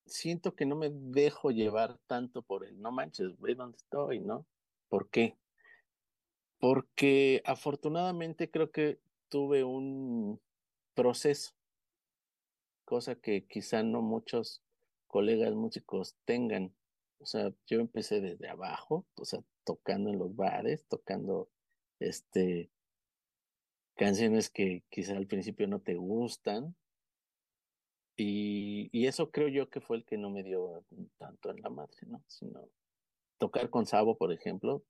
siento que no me dejo llevar tanto por el no manches, ve dónde estoy, ¿no? ¿Por qué? Porque afortunadamente creo que tuve un proceso, cosa que quizá no muchos colegas músicos tengan. O sea, yo empecé desde abajo, o sea, tocando en los bares, tocando este canciones que quizá al principio no te gustan, y, y, eso creo yo que fue el que no me dio tanto en la madre, ¿no? Sino tocar con Sabo, por ejemplo,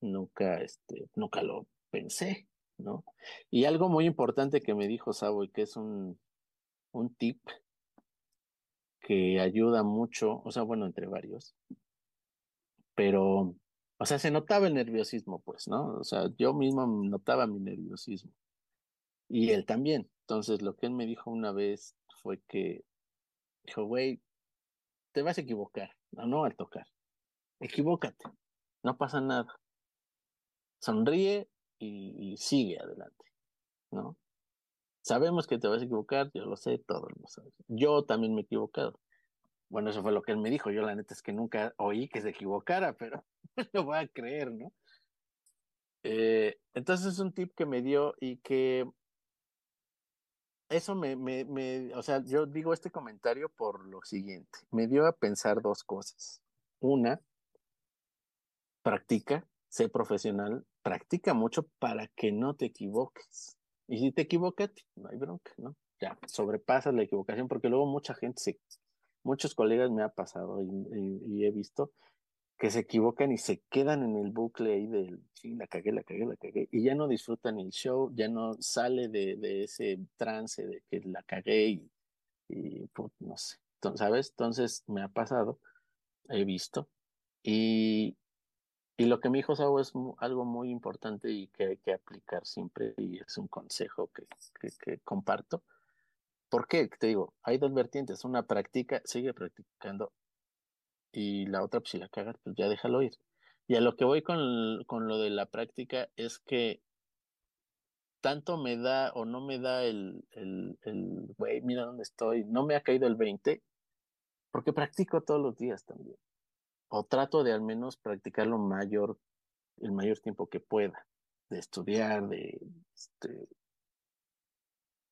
nunca, este, nunca lo pensé, ¿no? Y algo muy importante que me dijo Sabo y que es un, un tip que ayuda mucho, o sea, bueno, entre varios, pero, o sea, se notaba el nerviosismo, pues, ¿no? O sea, yo mismo notaba mi nerviosismo. Y él también. Entonces, lo que él me dijo una vez fue que dijo, güey, te vas a equivocar, no, no al tocar. Equivócate, no pasa nada. Sonríe y, sigue adelante, ¿no? Sabemos que te vas a equivocar, yo lo sé, todos lo saben. Yo también me he equivocado. Bueno, eso fue lo que él me dijo. Yo la neta es que nunca oí que se equivocara, pero lo voy a creer, ¿no? Eh, entonces es un tip que me dio y que eso me, me, me, o sea, yo digo este comentario por lo siguiente, me dio a pensar dos cosas. Una, practica, sé profesional, practica mucho para que no te equivoques. Y si te equivocas, no hay bronca, ¿no? Ya, sobrepasas la equivocación, porque luego mucha gente se, muchos colegas me ha pasado y he visto que se equivocan y se quedan en el bucle ahí del, sí, la cagué, la cagué, la cagué, y ya no disfrutan el show, ya no sale de, ese trance de que la cagué y, no sé, entonces, ¿sabes? Entonces me ha pasado, he visto, y, y lo que me dijo Sao es algo muy importante y que hay que aplicar siempre, y es un consejo que, que comparto. ¿Por qué? Te digo, hay dos vertientes, una práctica, sigue practicando, y la otra, pues si la cagas, pues ya déjalo ir. Y a lo que voy con, con lo de la práctica es que tanto me da o no me da el, el, el, güey, mira dónde estoy, no me ha caído el 20, porque practico todos los días también. O trato de al menos practicarlo mayor, el mayor tiempo que pueda, de estudiar, de, este,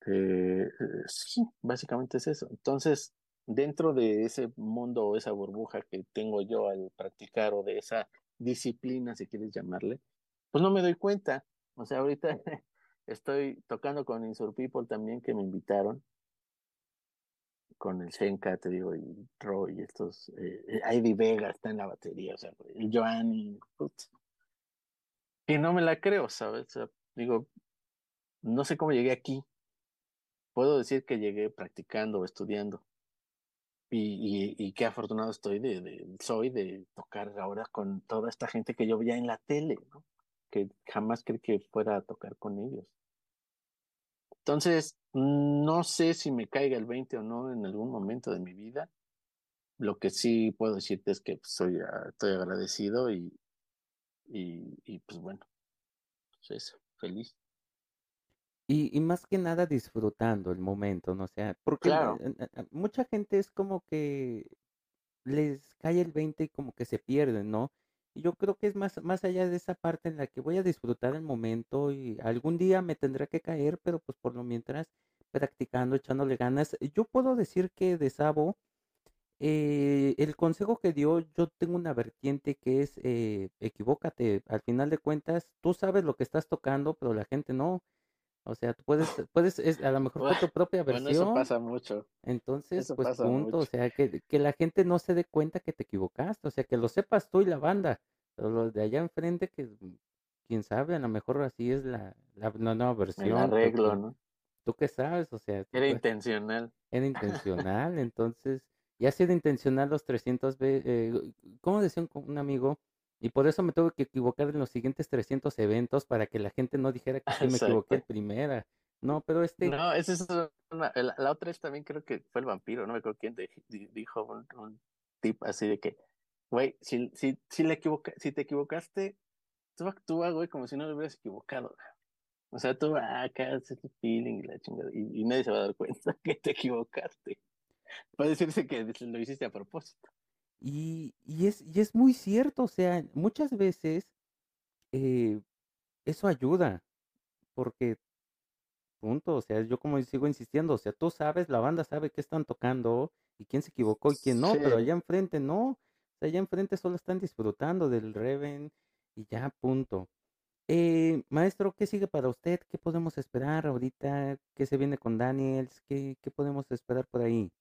eh, sí, básicamente es eso. Entonces, dentro de ese mundo o esa burbuja que tengo yo al practicar o de esa disciplina, si quieres llamarle, pues no me doy cuenta. O sea, ahorita estoy tocando con Insur People también que me invitaron, con el Shenka, te digo, y Roy, estos, eh, Ivy Vega está en la batería, o sea, el Joanny, y no me la creo, ¿sabes? O sea, digo, no sé cómo llegué aquí. Puedo decir que llegué practicando estudiando. Y, y, qué afortunado estoy de, de, soy de tocar ahora con toda esta gente que yo veía en la tele, ¿no? Que jamás creí que fuera a tocar con ellos. Entonces, no sé si me caiga el 20 o no en algún momento de mi vida. Lo que sí puedo decirte es que soy, ah, estoy agradecido y, y, y pues bueno, pues eso, feliz. Y, y más que nada disfrutando el momento, ¿no? O sea, porque Claro, mucha gente es como que les cae el 20 y como que se pierden, ¿no? Y yo creo que es más, más allá de esa parte en la que voy a disfrutar el momento y algún día me tendrá que caer, pero pues por lo mientras practicando, echándole ganas. Yo puedo decir que de Sabo, eh, el consejo que dio, yo tengo una vertiente que es eh, equivócate. Al final de cuentas, tú sabes lo que estás tocando, pero la gente no. O sea, tú puedes, puedes, es, a lo mejor fue tu propia bueno, eso versión, pasa mucho, entonces, eso pues punto, o sea, que, que la gente no se dé cuenta que te equivocaste, o sea, que lo sepas tú y la banda, pero los de allá enfrente, que mm, quién sabe, a lo mejor así es la, la nueva El versión, tú, arreglo, tú, ¿no? tú qué sabes, o sea, Era intencional. era intencional, entonces, ya ha sido intencional los 300 veces, ¿cómo decía un, un amigo? Y por eso me tuve que equivocar en los siguientes 300 eventos para que la gente no dijera que sí me equivoqué en primera. No, pero este, No, esa es una, la, la otra es también creo que fue el vampiro, no me acuerdo quién de- dijo un, un tip así de que, güey, si, si, si, le equivoca, si te equivocaste, tú actúa, güey, como si no lo hubieras equivocado. O sea, tú ah, acá haces tu feeling y la chingada, y, y nadie se va a dar cuenta que te equivocaste. Puede decirse que lo hiciste a propósito. Y, y es, y es muy cierto, o sea, muchas veces eh, eso ayuda, porque punto, o sea, yo como sigo insistiendo, o sea, tú sabes, la banda sabe qué están tocando y quién se equivocó y quién no, pero allá enfrente no, o sea, allá enfrente solo están disfrutando del Reven y ya, punto. Eh, maestro, ¿qué sigue para usted? ¿Qué podemos esperar ahorita? ¿Qué se viene con Daniels? ¿Qué, qué podemos esperar por ahí?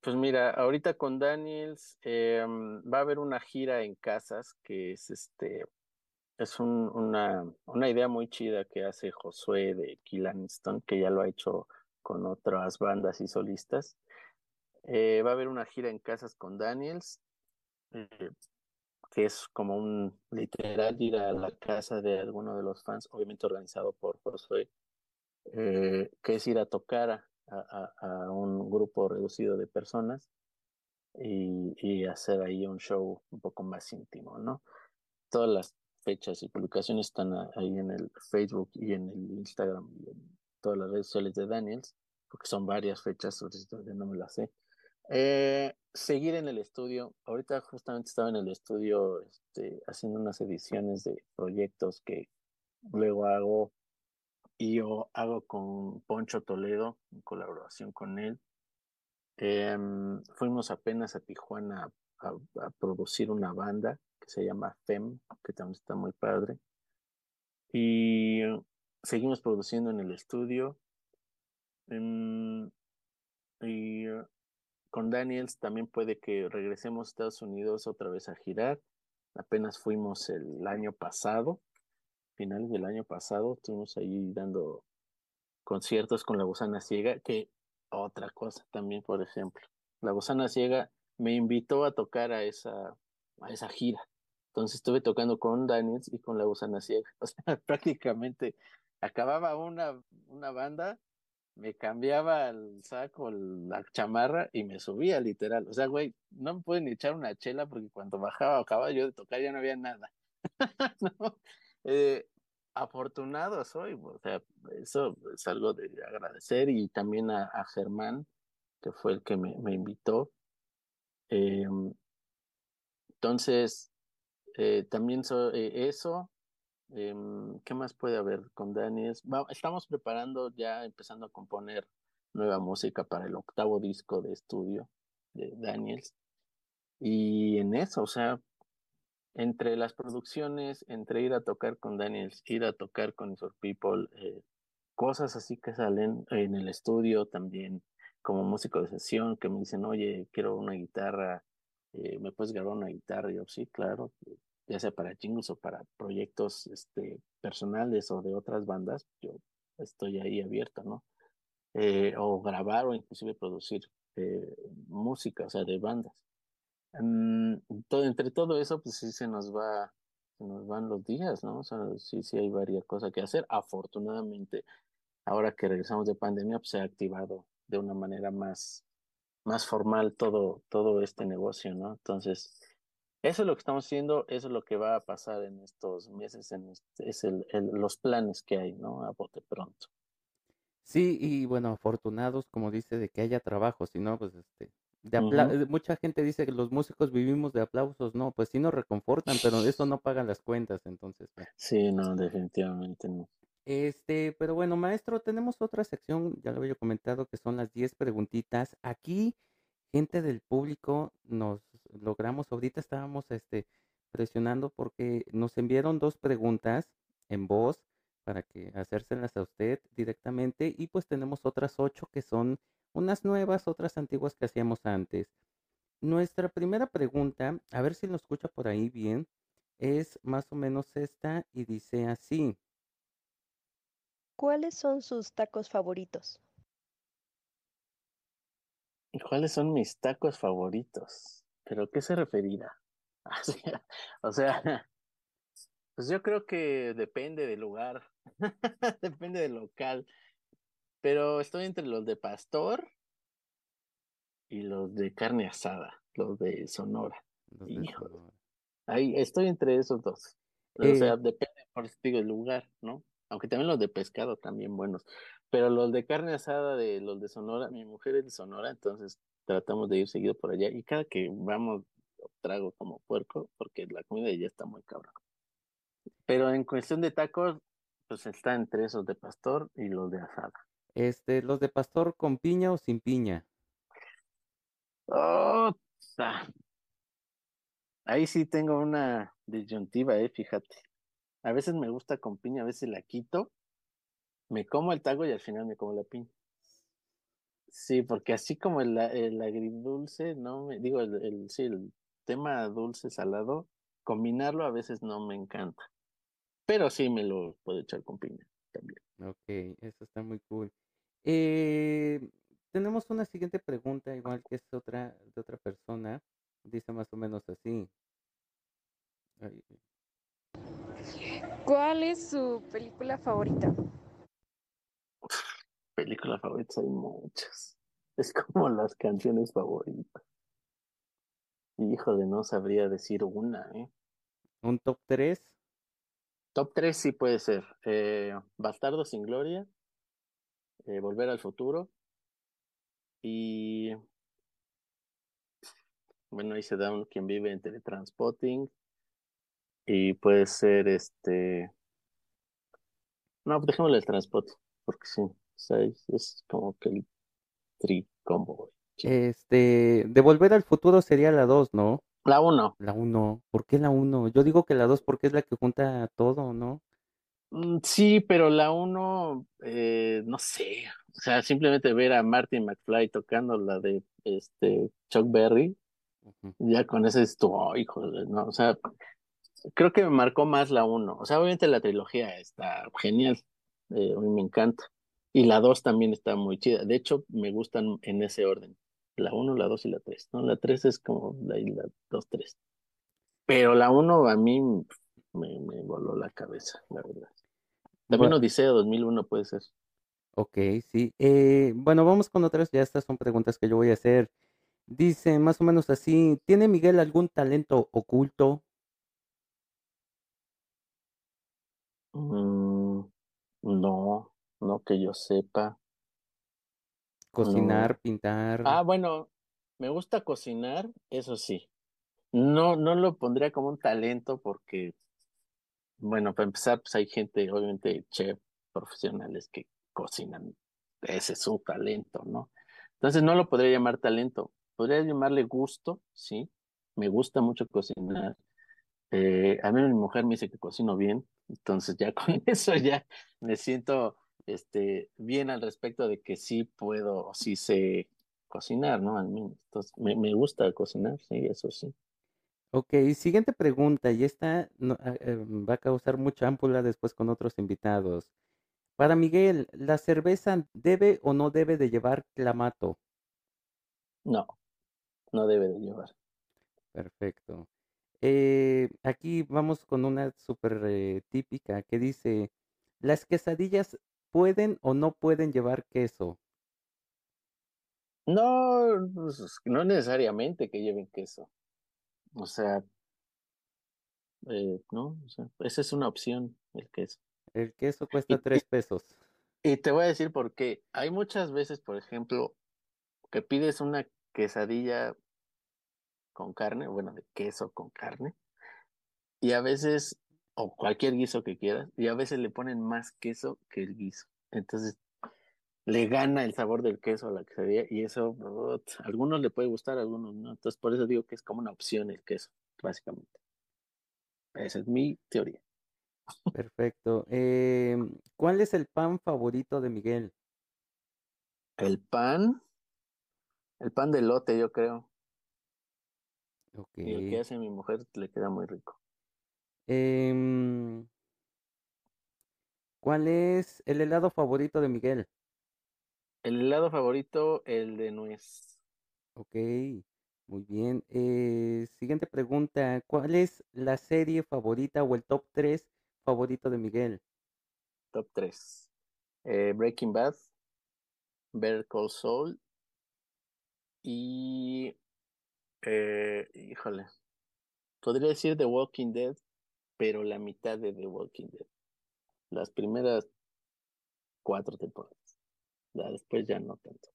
Pues mira, ahorita con Daniels eh, va a haber una gira en casas que es este Es un- una, una idea muy chida que hace Josué de Kill Aniston, que ya lo ha hecho con otras bandas y solistas. Eh, va a haber una gira en casas con Daniels, eh, que es como un literal ir a la casa de alguno de los fans, obviamente organizado por Josué, eh, que es ir a tocar a, a- un grupo reducido de personas y, y hacer ahí un show un poco más íntimo, ¿no? todas las fechas y publicaciones están ahí en el Facebook y en el Instagram y en todas las redes sociales de Daniels, porque son varias fechas, sobre no me las sé. Eh, seguir en el estudio. Ahorita justamente estaba en el estudio este, haciendo unas ediciones de proyectos que luego hago y yo hago con Poncho Toledo, en colaboración con él. Em, fuimos apenas a Tijuana a, producir una banda que se llama FEM, que también está muy padre. Y seguimos produciendo en el estudio. Em, y eh, con Daniels también puede que regresemos a Estados Unidos otra vez a girar. Apenas fuimos el año pasado, finales del año pasado, estuvimos ahí dando conciertos con La Gusana Ciega, que otra cosa también, por ejemplo. La Gusana Ciega me invitó a tocar a esa, a esa gira. Entonces estuve tocando con Daniels y con La Gusana Ciega. O sea, prácticamente acababa una, una banda me cambiaba el saco, la chamarra y me subía literal. O sea, güey, no me pueden echar una chela porque cuando bajaba o acababa yo de tocar ya no había nada. ¿No? Eh, afortunado soy, o sea, eso es algo de agradecer y también a, Germán, que fue el que me, invitó. Eh, entonces, eh, también so, eso, ¿qué más puede haber con Daniels? estamos preparando ya, empezando a componer nueva música para el octavo disco de estudio de Daniels. Y en eso, o sea, entre las producciones, entre ir a tocar con Daniels, ir a tocar con For People, eh, cosas así que salen en el estudio también, como músico de sesión, que me dicen, oye, quiero una guitarra, eh, ¿me puedes grabar una guitarra? Yo, sí, claro, ya sea para jingles o para proyectos este, personales o de otras bandas, yo estoy ahí abierto, ¿no? Eh, o grabar o inclusive producir música, o sea, de bandas. Mm, entre todo eso, pues sí se nos va, se nos van los días, ¿no? O sea, sí, sí hay varias cosas que hacer. Afortunadamente, ahora que regresamos de pandemia, pues se ha activado de una manera más, más formal todo, todo este negocio, ¿no? Entonces, eso es lo que estamos haciendo, eso es lo que va a pasar en estos meses, en este, es el, los planes que hay, ¿no? A bote pronto. Sí, y bueno, afortunados, como dice, de que haya trabajo, si no, pues este, de eh, mucha gente dice que los músicos vivimos de aplausos, no, pues sí nos reconfortan, pero eso no paga las cuentas, entonces. Sí, no, definitivamente no. Este, pero bueno, maestro, tenemos otra sección, ya lo había comentado, que son las 10 preguntitas. Aquí, gente del público, nos logramos, ahorita estábamos este, presionando porque nos enviaron dos preguntas en voz para que hacérselas a usted directamente y pues tenemos otras ocho que son unas nuevas, otras antiguas que hacíamos antes. Nuestra primera pregunta, a ver si lo escucha por ahí bien, es más o menos esta y dice así. ¿Cuáles son sus tacos favoritos? ¿Cuáles son mis tacos favoritos? ¿Pero qué se referirá? o sea, pues yo creo que depende del lugar, depende del local. Pero estoy entre los de pastor y los de carne asada, los de Sonora. Ahí estoy entre esos dos. o sea, eh, depende, por eso digo, el lugar, ¿no? Aunque también los de pescado también buenos. Pero los de carne asada de los de Sonora, mi mujer es de Sonora, entonces tratamos de ir seguido por allá. Y cada que vamos, trago como puerco, porque la comida ya está muy cabrón. Pero en cuestión de tacos, pues está entre esos de pastor y los de asada. Este, los de pastor con piña o sin piña. Oh, ahí sí tengo una disyuntiva, eh, fíjate. A veces me gusta con piña, a veces la quito, me como el taco y al final me como la piña. Sí, porque así como el, el agridulce, no me, digo, el, el, sí, el tema dulce salado, combinarlo a veces no me encanta. Pero sí me lo puedo echar con piña también. Ok, eso está muy cool. Eh, tenemos una siguiente pregunta, igual que es otra de otra persona. Dice más o menos así. ¿Cuál es su película favorita? Película favorita hay muchas. Es como las canciones favoritas. Hijo de no sabría decir una, ¿eh? ¿Un top 3? Top 3 sí puede ser. Eh, Bastardo sin Gloria, eh, Volver al Futuro y bueno, ahí se da un quien vive en teletranspotting y puede ser este no, dejémosle el transporte porque sí, es, como que el tri combo. Este, de Volver al Futuro sería la 2, ¿no? La 1. La 1. ¿Por qué la 1? Yo digo que la 2 porque es la que junta todo, ¿no? Mm, sí, pero la uno, eh, no sé, o sea, simplemente ver a Martin McFly tocando la de este Chuck Berry, ya con ese estuvo, hijo, no, o sea, creo que me marcó más la uno, o sea, obviamente la trilogía está genial, eh, a mí me encanta, y la dos también está muy chida, de hecho, me gustan en ese orden, la uno, la dos y la tres, ¿no? La tres es como la, la dos, tres, pero la uno a mí me, me voló la cabeza, la verdad. También bueno, Odisea 2001 puede ser. Ok, sí. Eh, bueno, vamos con otras. Ya estas son preguntas que yo voy a hacer. Dice más o menos así, ¿tiene Miguel algún talento oculto? Mm, no, no que yo sepa. Cocinar, No. pintar. Ah, bueno, me gusta cocinar, eso sí. No, no lo pondría como un talento porque, bueno, para empezar, pues hay gente, obviamente, chef profesionales que cocinan. Ese es su talento, ¿no? Entonces no lo podría llamar talento. Podría llamarle gusto, sí. Me gusta mucho cocinar. Eh, a mí mi mujer me dice que cocino bien, entonces ya con eso ya me siento este, bien al respecto de que sí puedo sí sé cocinar, ¿no? Al menos. Entonces me, me gusta cocinar, sí, eso sí. Ok, siguiente pregunta, y esta no- ah, eh, va a causar mucha ámpula después con otros invitados. Para Miguel, ¿la cerveza debe o no debe de llevar clamato? No, no debe de llevar. Perfecto. Eh, aquí vamos con una súper eh, típica que dice, ¿las quesadillas pueden o no pueden llevar queso? No, pues, no necesariamente que lleven queso. O sea, eh, no, o sea, esa es una opción, el queso. El queso cuesta Y, tres pesos. y, y te voy a decir por qué. Hay muchas veces, por ejemplo, que pides una quesadilla con carne, bueno, de queso con carne, y a veces, o cualquier guiso que quieras, y a veces le ponen más queso que el guiso. Entonces, le gana el sabor del queso a la quesadilla, y eso, a algunos le puede gustar, a algunos no. Entonces, por eso digo que es como una opción el queso, básicamente. Esa es mi teoría. Perfecto. Em, ¿cuál es el pan favorito de Miguel? El pan, el pan de lote, yo creo, y el que hace mi mujer le queda muy rico. Em, ¿cuál es el helado favorito de Miguel? El helado favorito, el de nuez. Ok, muy bien. Eh, siguiente pregunta. ¿Cuál es la serie favorita o el top 3 favorito de Miguel? Top 3. Breaking Bad, Better Call Saul y, eh, híjole, podría decir The Walking Dead, pero la mitad de The Walking Dead. Las primeras cuatro temporadas. Ya después ya no tanto.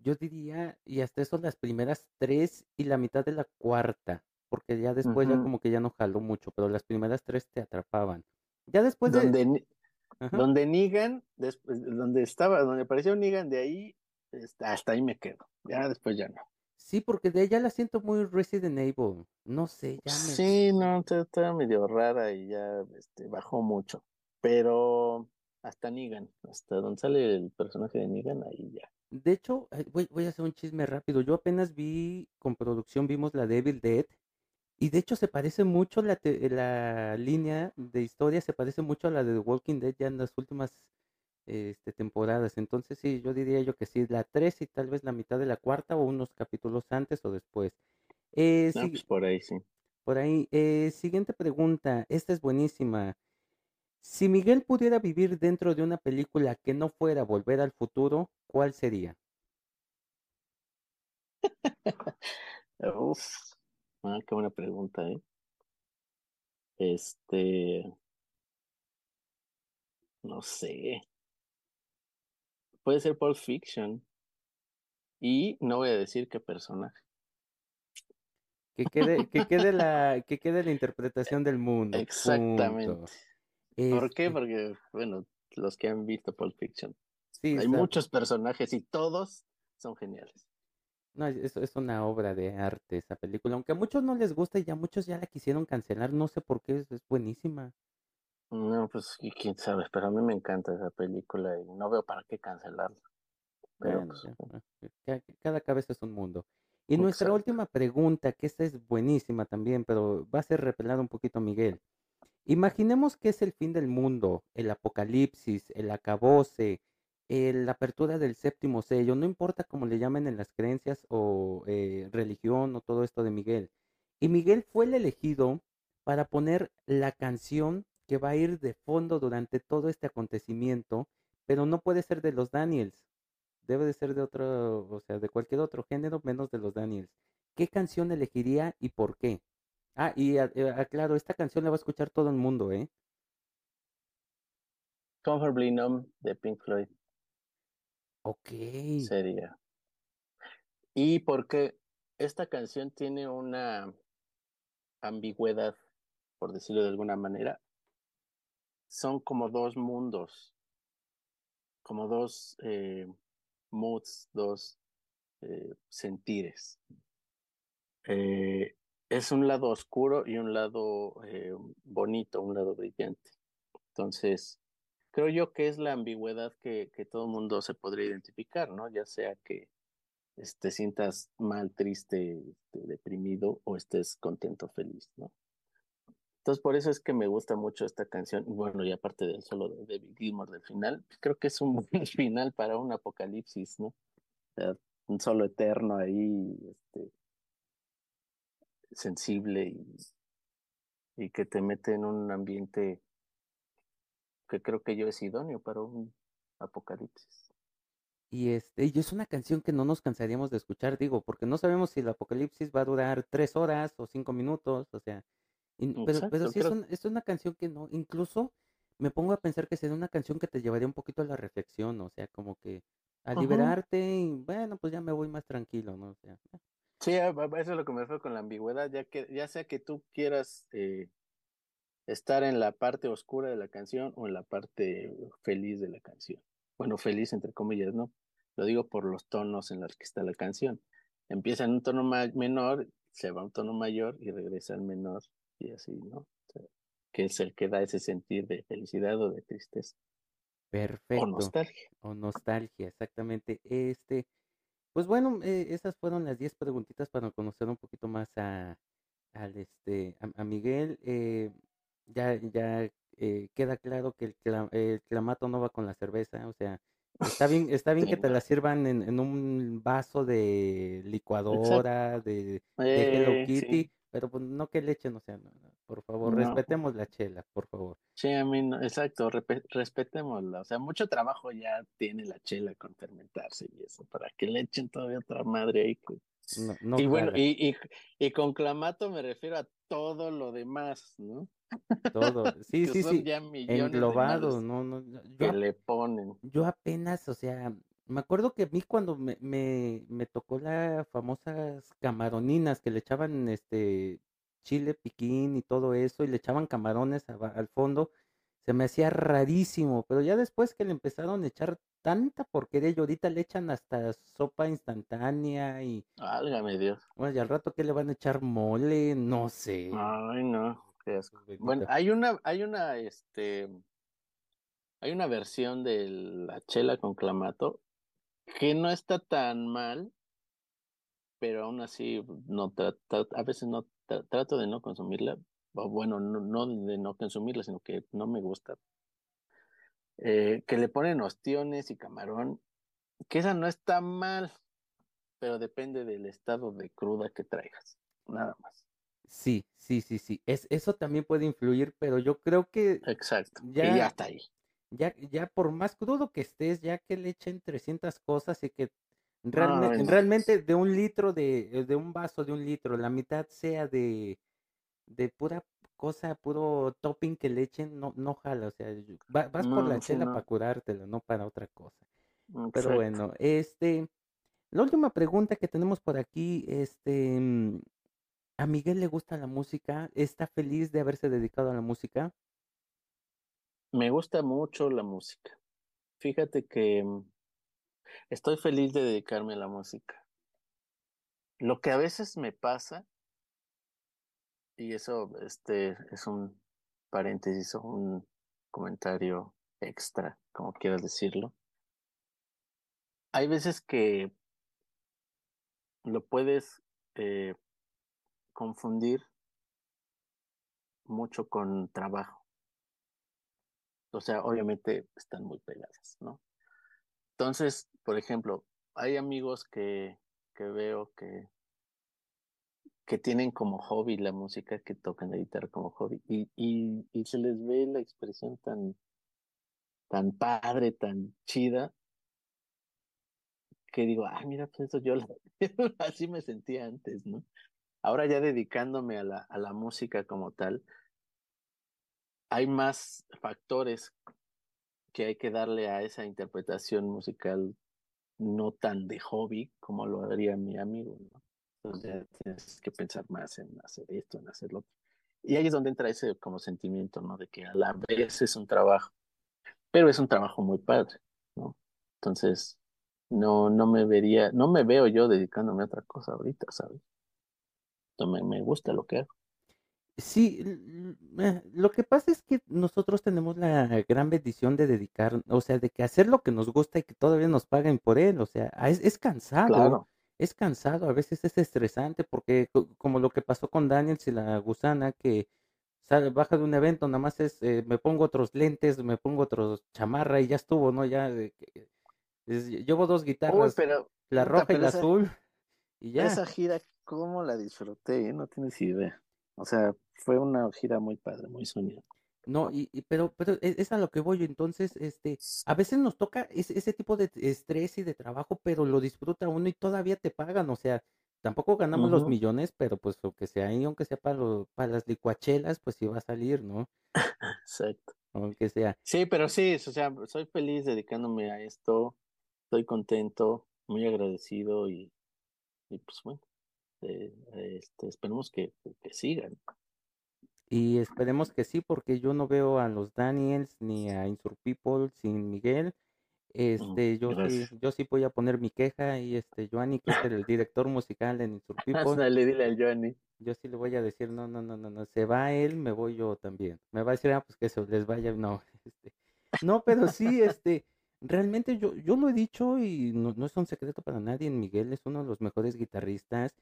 Yo diría, y hasta eso las primeras tres y la mitad de la cuarta, porque ya después ya como que ya no jaló mucho, pero las primeras tres te atrapaban. Ya después de... Donde, Ajá. donde Negan, después, donde estaba, donde apareció Negan, de ahí, este, hasta ahí me quedo. Ya después ya no. Sí, porque de ella la siento muy Resident Evil. No sé, ya me... Sí, no, está medio rara y ya este, bajó mucho. Pero hasta Negan, hasta donde sale el personaje de Negan, ahí ya. De hecho, voy, voy a hacer un chisme rápido. Yo apenas vi, con producción vimos la Devil Dead, y de hecho se parece mucho la, te- la línea de historia, se parece mucho a la de The Walking Dead ya en las últimas este, temporadas. Entonces sí, yo diría yo que sí, la 3 y tal vez la mitad de la cuarta o unos capítulos antes o después. Eh, No, sí, pues por ahí sí. por ahí, eh, siguiente pregunta, esta es buenísima. Si Miguel pudiera vivir dentro de una película que no fuera Volver al Futuro, ¿cuál sería? Uf, ah, qué buena pregunta, ¿eh? Este, no sé. Puede ser Pulp Fiction. Y no voy a decir qué personaje. Que quede, que quede la, que quede la interpretación del mundo. Exactamente. Punto. ¿Por qué? Este, Porque, bueno, los que han visto Pulp Fiction, sí, hay está- muchos personajes y todos son geniales. no, es, es una obra de arte esa película, aunque a muchos no les gusta y ya muchos ya la quisieron cancelar, no sé por qué, es, es buenísima. No, pues y quién sabe, pero a mí me encanta esa película y no veo para qué cancelarla. Pero Bueno, pues, ah, ca- cada cabeza es un mundo. Y nuestra última pregunta, que esta es buenísima también, pero va a ser repelada un poquito, Miguel. Imaginemos que es el fin del mundo, el apocalipsis, el acabose, la apertura del séptimo sello, no importa cómo le llamen en las creencias o eh, religión o todo esto de Miguel. Y Miguel fue el elegido para poner la canción que va a ir de fondo durante todo este acontecimiento, pero no puede ser de los Daniels. Debe de ser de otro, o sea, de cualquier otro género menos de los Daniels. ¿Qué canción elegiría y por qué? Ah, y eh, aclaro, esta canción la va a escuchar todo el mundo, ¿eh? Comfortably Numb de Pink Floyd. Ok. Sería. Y porque esta canción tiene una ambigüedad, por decirlo de alguna manera. Son como dos mundos, como dos eh, moods, dos eh, sentires. Eh, es un lado oscuro y un lado bonito, un lado brillante. Entonces, creo yo que es la ambigüedad que, que todo mundo se podría identificar, ¿no? Ya sea que te este, sientas mal, triste, este, deprimido o estés contento, feliz, ¿no? Entonces, por eso es que me gusta mucho esta canción. Bueno, y aparte del solo de David Gilmour del final, creo que es un buen final para un apocalipsis, ¿no? un solo eterno ahí, este, sensible y, y que te mete en un ambiente que creo que yo es idóneo para un apocalipsis. Y este, y es una canción que no nos cansaríamos de escuchar, digo, porque no sabemos si el apocalipsis va a durar tres horas o cinco minutos, o sea, pero, pero sí es, es, una canción que no, incluso me pongo a pensar que sería una canción que te llevaría un poquito a la reflexión, o sea, como que a liberarte y bueno, pues ya me voy más tranquilo, ¿no? O sea, sí, eso es lo que me refiero con la ambigüedad, ya que ya sea que tú quieras eh, estar en la parte oscura de la canción o en la parte feliz de la canción. Bueno, feliz entre comillas, ¿no? Lo digo por los tonos en los que está la canción. Empieza en un tono menor, se va a un tono mayor y regresa al menor y así, ¿no? que es el que da ese sentir de felicidad o de tristeza. Perfecto. O nostalgia. O nostalgia, exactamente. Este, pues bueno, eh, esas fueron las 10 preguntitas para conocer un poquito más a, al este, a, Miguel. Eh, ya ya eh, queda claro que el, el clamato no va con la cerveza, o sea, Está bien, está bien que te la sirvan en, en un vaso de licuadora, de, de, Hello Kitty, pero pues no que le echen, o sea, por favor, respetemos la chela, por favor. Sí, a mí no, exacto, respetémosla. O sea, mucho trabajo ya tiene la chela con fermentarse y eso, para que le echen todavía otra madre ahí. y bueno, y, y, y con clamato me refiero a todo lo demás, ¿no? Todo, sí, sí, sí, englobado, no, no, que le ponen. Yo apenas, o sea, me acuerdo que a mí cuando me, me, me tocó las famosas camaroninas que le echaban este chile piquín y todo eso y le echaban camarones al fondo, se me hacía rarísimo, pero ya después que le empezaron a echar tanta porquería y ahorita le echan hasta sopa instantánea y... Válgame Dios. Bueno, y al rato que le van a echar mole, no sé. Ay, no. Bueno, hay una, hay una, este, hay una versión de la chela con clamato que no está tan mal, pero aún así no a veces no trato de no consumirla, o bueno, no, de no consumirla, sino que no me gusta. Eh, que le ponen ostiones y camarón, que esa no está mal, pero depende del estado de cruda que traigas, nada más. Sí, sí, sí, sí. Es, eso también puede influir, pero yo creo que. Exacto. Ya, y ya está ahí. Ya, ya por más crudo que estés, ya que le echen 300 cosas y que realmente, realmente de un litro, de, eh, de un vaso de un litro, la mitad sea de, de pura cosa, puro topping que le echen, no, no jala. O sea, vas por la chela para curártelo, no para otra cosa. Pero bueno, este. La última pregunta que tenemos por aquí, este, mm, ¿A Miguel le gusta la música? ¿Está feliz de haberse dedicado a la música? Me gusta mucho la música. Fíjate que mm, estoy feliz de dedicarme a la música. Lo que a veces me pasa, y eso este, es un paréntesis o un comentario extra, como quieras decirlo. Hay veces que lo puedes eh, confundir mucho con trabajo. O sea, obviamente están muy pegadas, ¿no? Entonces, por ejemplo, hay amigos que, que veo que, que tienen como hobby la música, que tocan la guitarra como hobby, y, y, se les ve la expresión tan, tan padre, tan chida, que digo, ay, mira, pues eso yo así me sentía antes, ¿no? Ahora ya dedicándome a la, a la música como tal, hay más factores que hay que darle a esa interpretación musical no tan de hobby como lo haría mi amigo, ¿no? Entonces tienes que pensar más en hacer esto, en hacer lo otro. Y ahí es donde entra ese como sentimiento, ¿no? De que a la vez es un trabajo, pero es un trabajo muy padre, ¿no? Entonces, no, no me vería, no me veo yo dedicándome a otra cosa ahorita, ¿sabes? Me, me gusta lo que hago. Sí, eh, lo que pasa es que nosotros tenemos la gran bendición de dedicar, o sea, de que hacer lo que nos gusta y que todavía nos paguen por él, o sea, es, es cansado, Claro, es cansado, a veces es estresante porque co- como lo que pasó con Daniel y la gusana que sale, baja de un evento, nada más es, eh, me pongo otros lentes, me pongo otros chamarra y ya estuvo, ¿no? Ya, que- es- llevo dos Uy, guitarras, pero, la roja y la esa, azul y ya. esa gira, ¿cómo la disfruté? eh? No tienes idea. O sea, fue una gira muy padre, muy soñada. No, y, y- pero, pero e- es a lo que voy. Entonces, este, a veces nos toca ese, ese tipo de estrés y de trabajo, pero lo disfruta uno y todavía te pagan. O sea, tampoco ganamos los millones, pero pues aunque sea ahí, aunque sea para, lo- para las licuachelas, pues sí va a salir, ¿no? Exacto. Aunque sea. Sí, pero sí, o sea, soy feliz dedicándome a esto, estoy contento, muy agradecido y, y pues bueno, eh, este, esperemos que, que sigan. Y esperemos que sí, porque yo no veo a los Daniels ni a Insur People sin Miguel. Mm, Este, yo sí, yo sí voy a poner mi queja y este, Joanny, que es el director musical en Insur People. Dile al Johnny. Yo sí le voy a decir, no, no, no, no, no, se va él, me voy yo también. Me va a decir, ah, pues que se les vaya, no, este, no, pero sí, este, realmente yo, yo lo he dicho y no, no es un secreto para nadie, Miguel es uno de los mejores guitarristas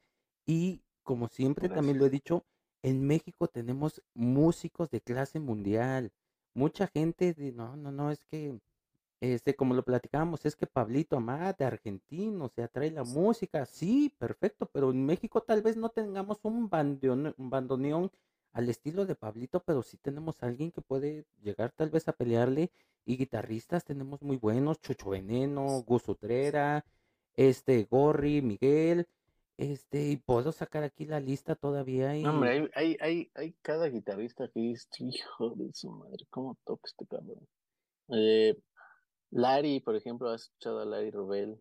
y como siempre también lo he dicho, en México tenemos músicos de clase mundial. Mucha gente de, no, no, no, es que este, como lo platicábamos, es que Pablito Amate, argentino, o sea, trae la música, sí, perfecto, pero en México tal vez no tengamos un bandoneón, un bandoneón al estilo de Pablito, pero sí tenemos a alguien que puede llegar tal vez a pelearle, y guitarristas tenemos muy buenos, Chucho Veneno, Gus Utrera, este, Gorri, Miguel, este, y puedo sacar aquí la lista todavía No, hombre, y hay, hay, hay, hay cada guitarrista que dice, hijo de su madre, ¿cómo toca este cabrón? Eh, Larry, por ejemplo, ¿has escuchado a Larry Rubel?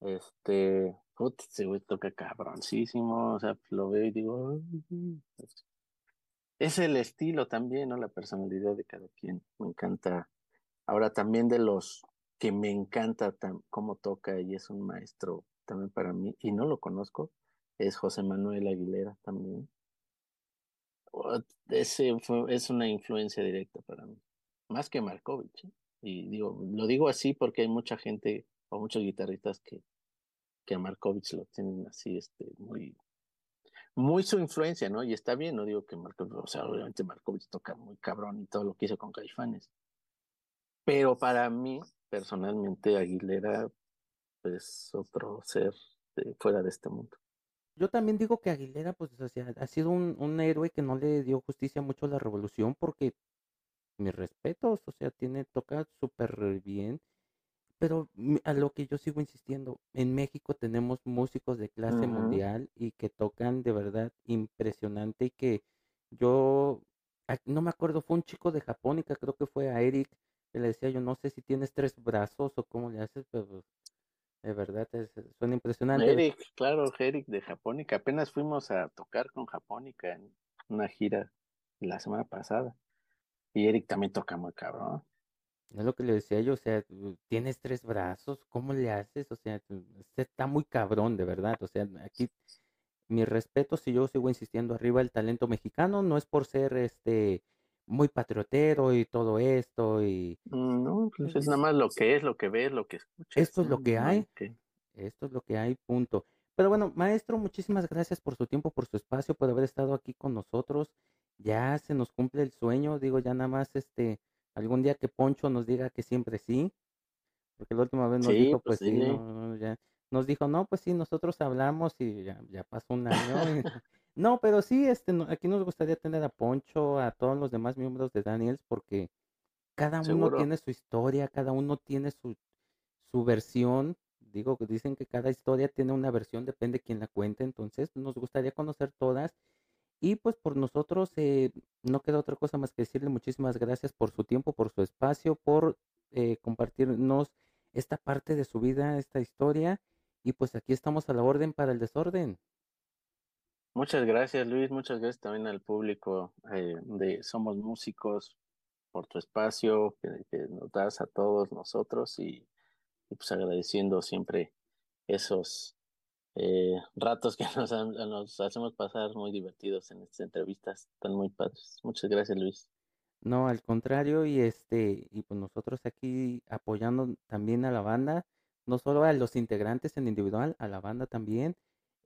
Este, putz, ese güey toca cabroncísimo, o sea, lo veo y digo, es el estilo también, ¿no? La personalidad de cada quien, me encanta. Ahora también de los que me encanta cómo toca y es un maestro también para mí, y no lo conozco, es José Manuel Aguilera también. Oh, Ese fue, es una influencia directa para mí, más que Markovich, ¿eh? Y digo, lo digo así porque hay mucha gente o muchos guitarristas que, que a Markovich lo tienen así, este, muy, muy su influencia, ¿no? Y está bien, no digo que Markovich, o sea, obviamente Markovich toca muy cabrón y todo lo que hizo con Caifanes, pero para mí, personalmente, Aguilera es otro ser de- fuera de este mundo. Yo también digo que Aguilera, pues, o sea, ha sido un, un héroe que no le dio justicia mucho a la revolución, porque mis respetos, o sea, tiene, toca súper bien, pero a lo que yo sigo insistiendo, en México tenemos músicos de clase mundial y que tocan de verdad impresionante y que yo, no me acuerdo, fue un chico de Japónica, creo que fue a Eric, que le decía yo, no sé si tienes tres brazos o cómo le haces, pero de verdad es, suena impresionante. Eric, claro, Eric de Japónica. Apenas fuimos a tocar con Japónica en una gira la semana pasada. Y Eric también toca muy cabrón. Es lo que le decía yo, o sea, tienes tres brazos, ¿cómo le haces? O sea, usted está muy cabrón, de verdad. O sea, aquí mi respeto si yo sigo insistiendo arriba el talento mexicano, no es por ser este muy patriotero y todo esto y Mm, No, pues es nada más lo que es, lo que ves, lo que escuchas, esto es lo que hay, esto es lo que hay, punto. Pero bueno, maestro, muchísimas gracias por su tiempo, por su espacio, por haber estado aquí con nosotros. Ya se nos cumple el sueño, digo, ya nada más este algún día que Poncho nos diga que siempre sí. Porque la última vez nos Sí, dijo, pues pues sí, no, ya, nos dijo, no, pues sí, nosotros hablamos y ya, ya pasó un año. No, pero sí, este, no- aquí nos gustaría tener a Poncho, a todos los demás miembros de Daniels, porque cada uno Seguro. tiene su historia, cada uno tiene su, su versión. Digo, que dicen que cada historia tiene una versión, depende de quién la cuente. Entonces, nos gustaría conocer todas. Y pues por nosotros eh, no queda otra cosa más que decirle muchísimas gracias por su tiempo, por su espacio, por eh, compartirnos esta parte de su vida, esta historia. Y pues aquí estamos a la orden para el desorden. Muchas gracias, Luis. Muchas gracias también al público eh, de Somos Músicos por tu espacio que, nos das a todos nosotros y, pues agradeciendo siempre esos eh, ratos que nos, nos hacemos pasar muy divertidos en estas entrevistas. Están muy padres. Muchas gracias, Luis. No, al contrario, y este, y pues nosotros aquí apoyando también a la banda, no solo a los integrantes en individual, a la banda también,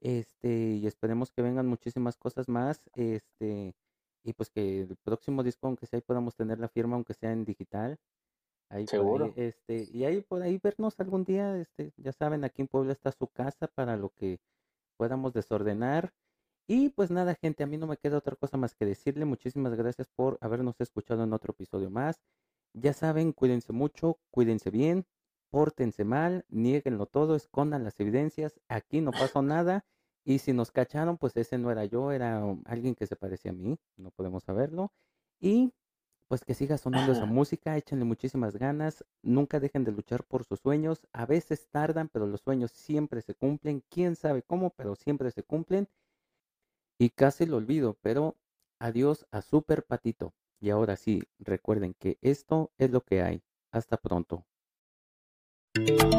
este, y esperemos que vengan muchísimas cosas más, este, y pues que el próximo disco, aunque sea ahí podamos tener la firma, aunque sea en digital, ahí Seguro. este, y ahí por ahí vernos algún día, este, ya saben, aquí en Puebla está su casa para lo que podamos desordenar. Y pues nada, gente, a mí no me queda otra cosa más que decirle muchísimas gracias por habernos escuchado en otro episodio más. Ya saben, cuídense mucho, cuídense bien, pórtense mal, nieguenlo todo, escondan las evidencias, aquí no pasó nada. Y si nos cacharon, pues ese no era yo, era alguien que se parecía a mí, no podemos saberlo. Y pues que siga sonando esa música, échenle muchísimas ganas, nunca dejen de luchar por sus sueños, a veces tardan, pero los sueños siempre se cumplen, quién sabe cómo, pero siempre se cumplen. Y casi lo olvido, pero adiós a Super Patito. Y ahora sí, recuerden que esto es lo que hay. Hasta pronto. Thank you.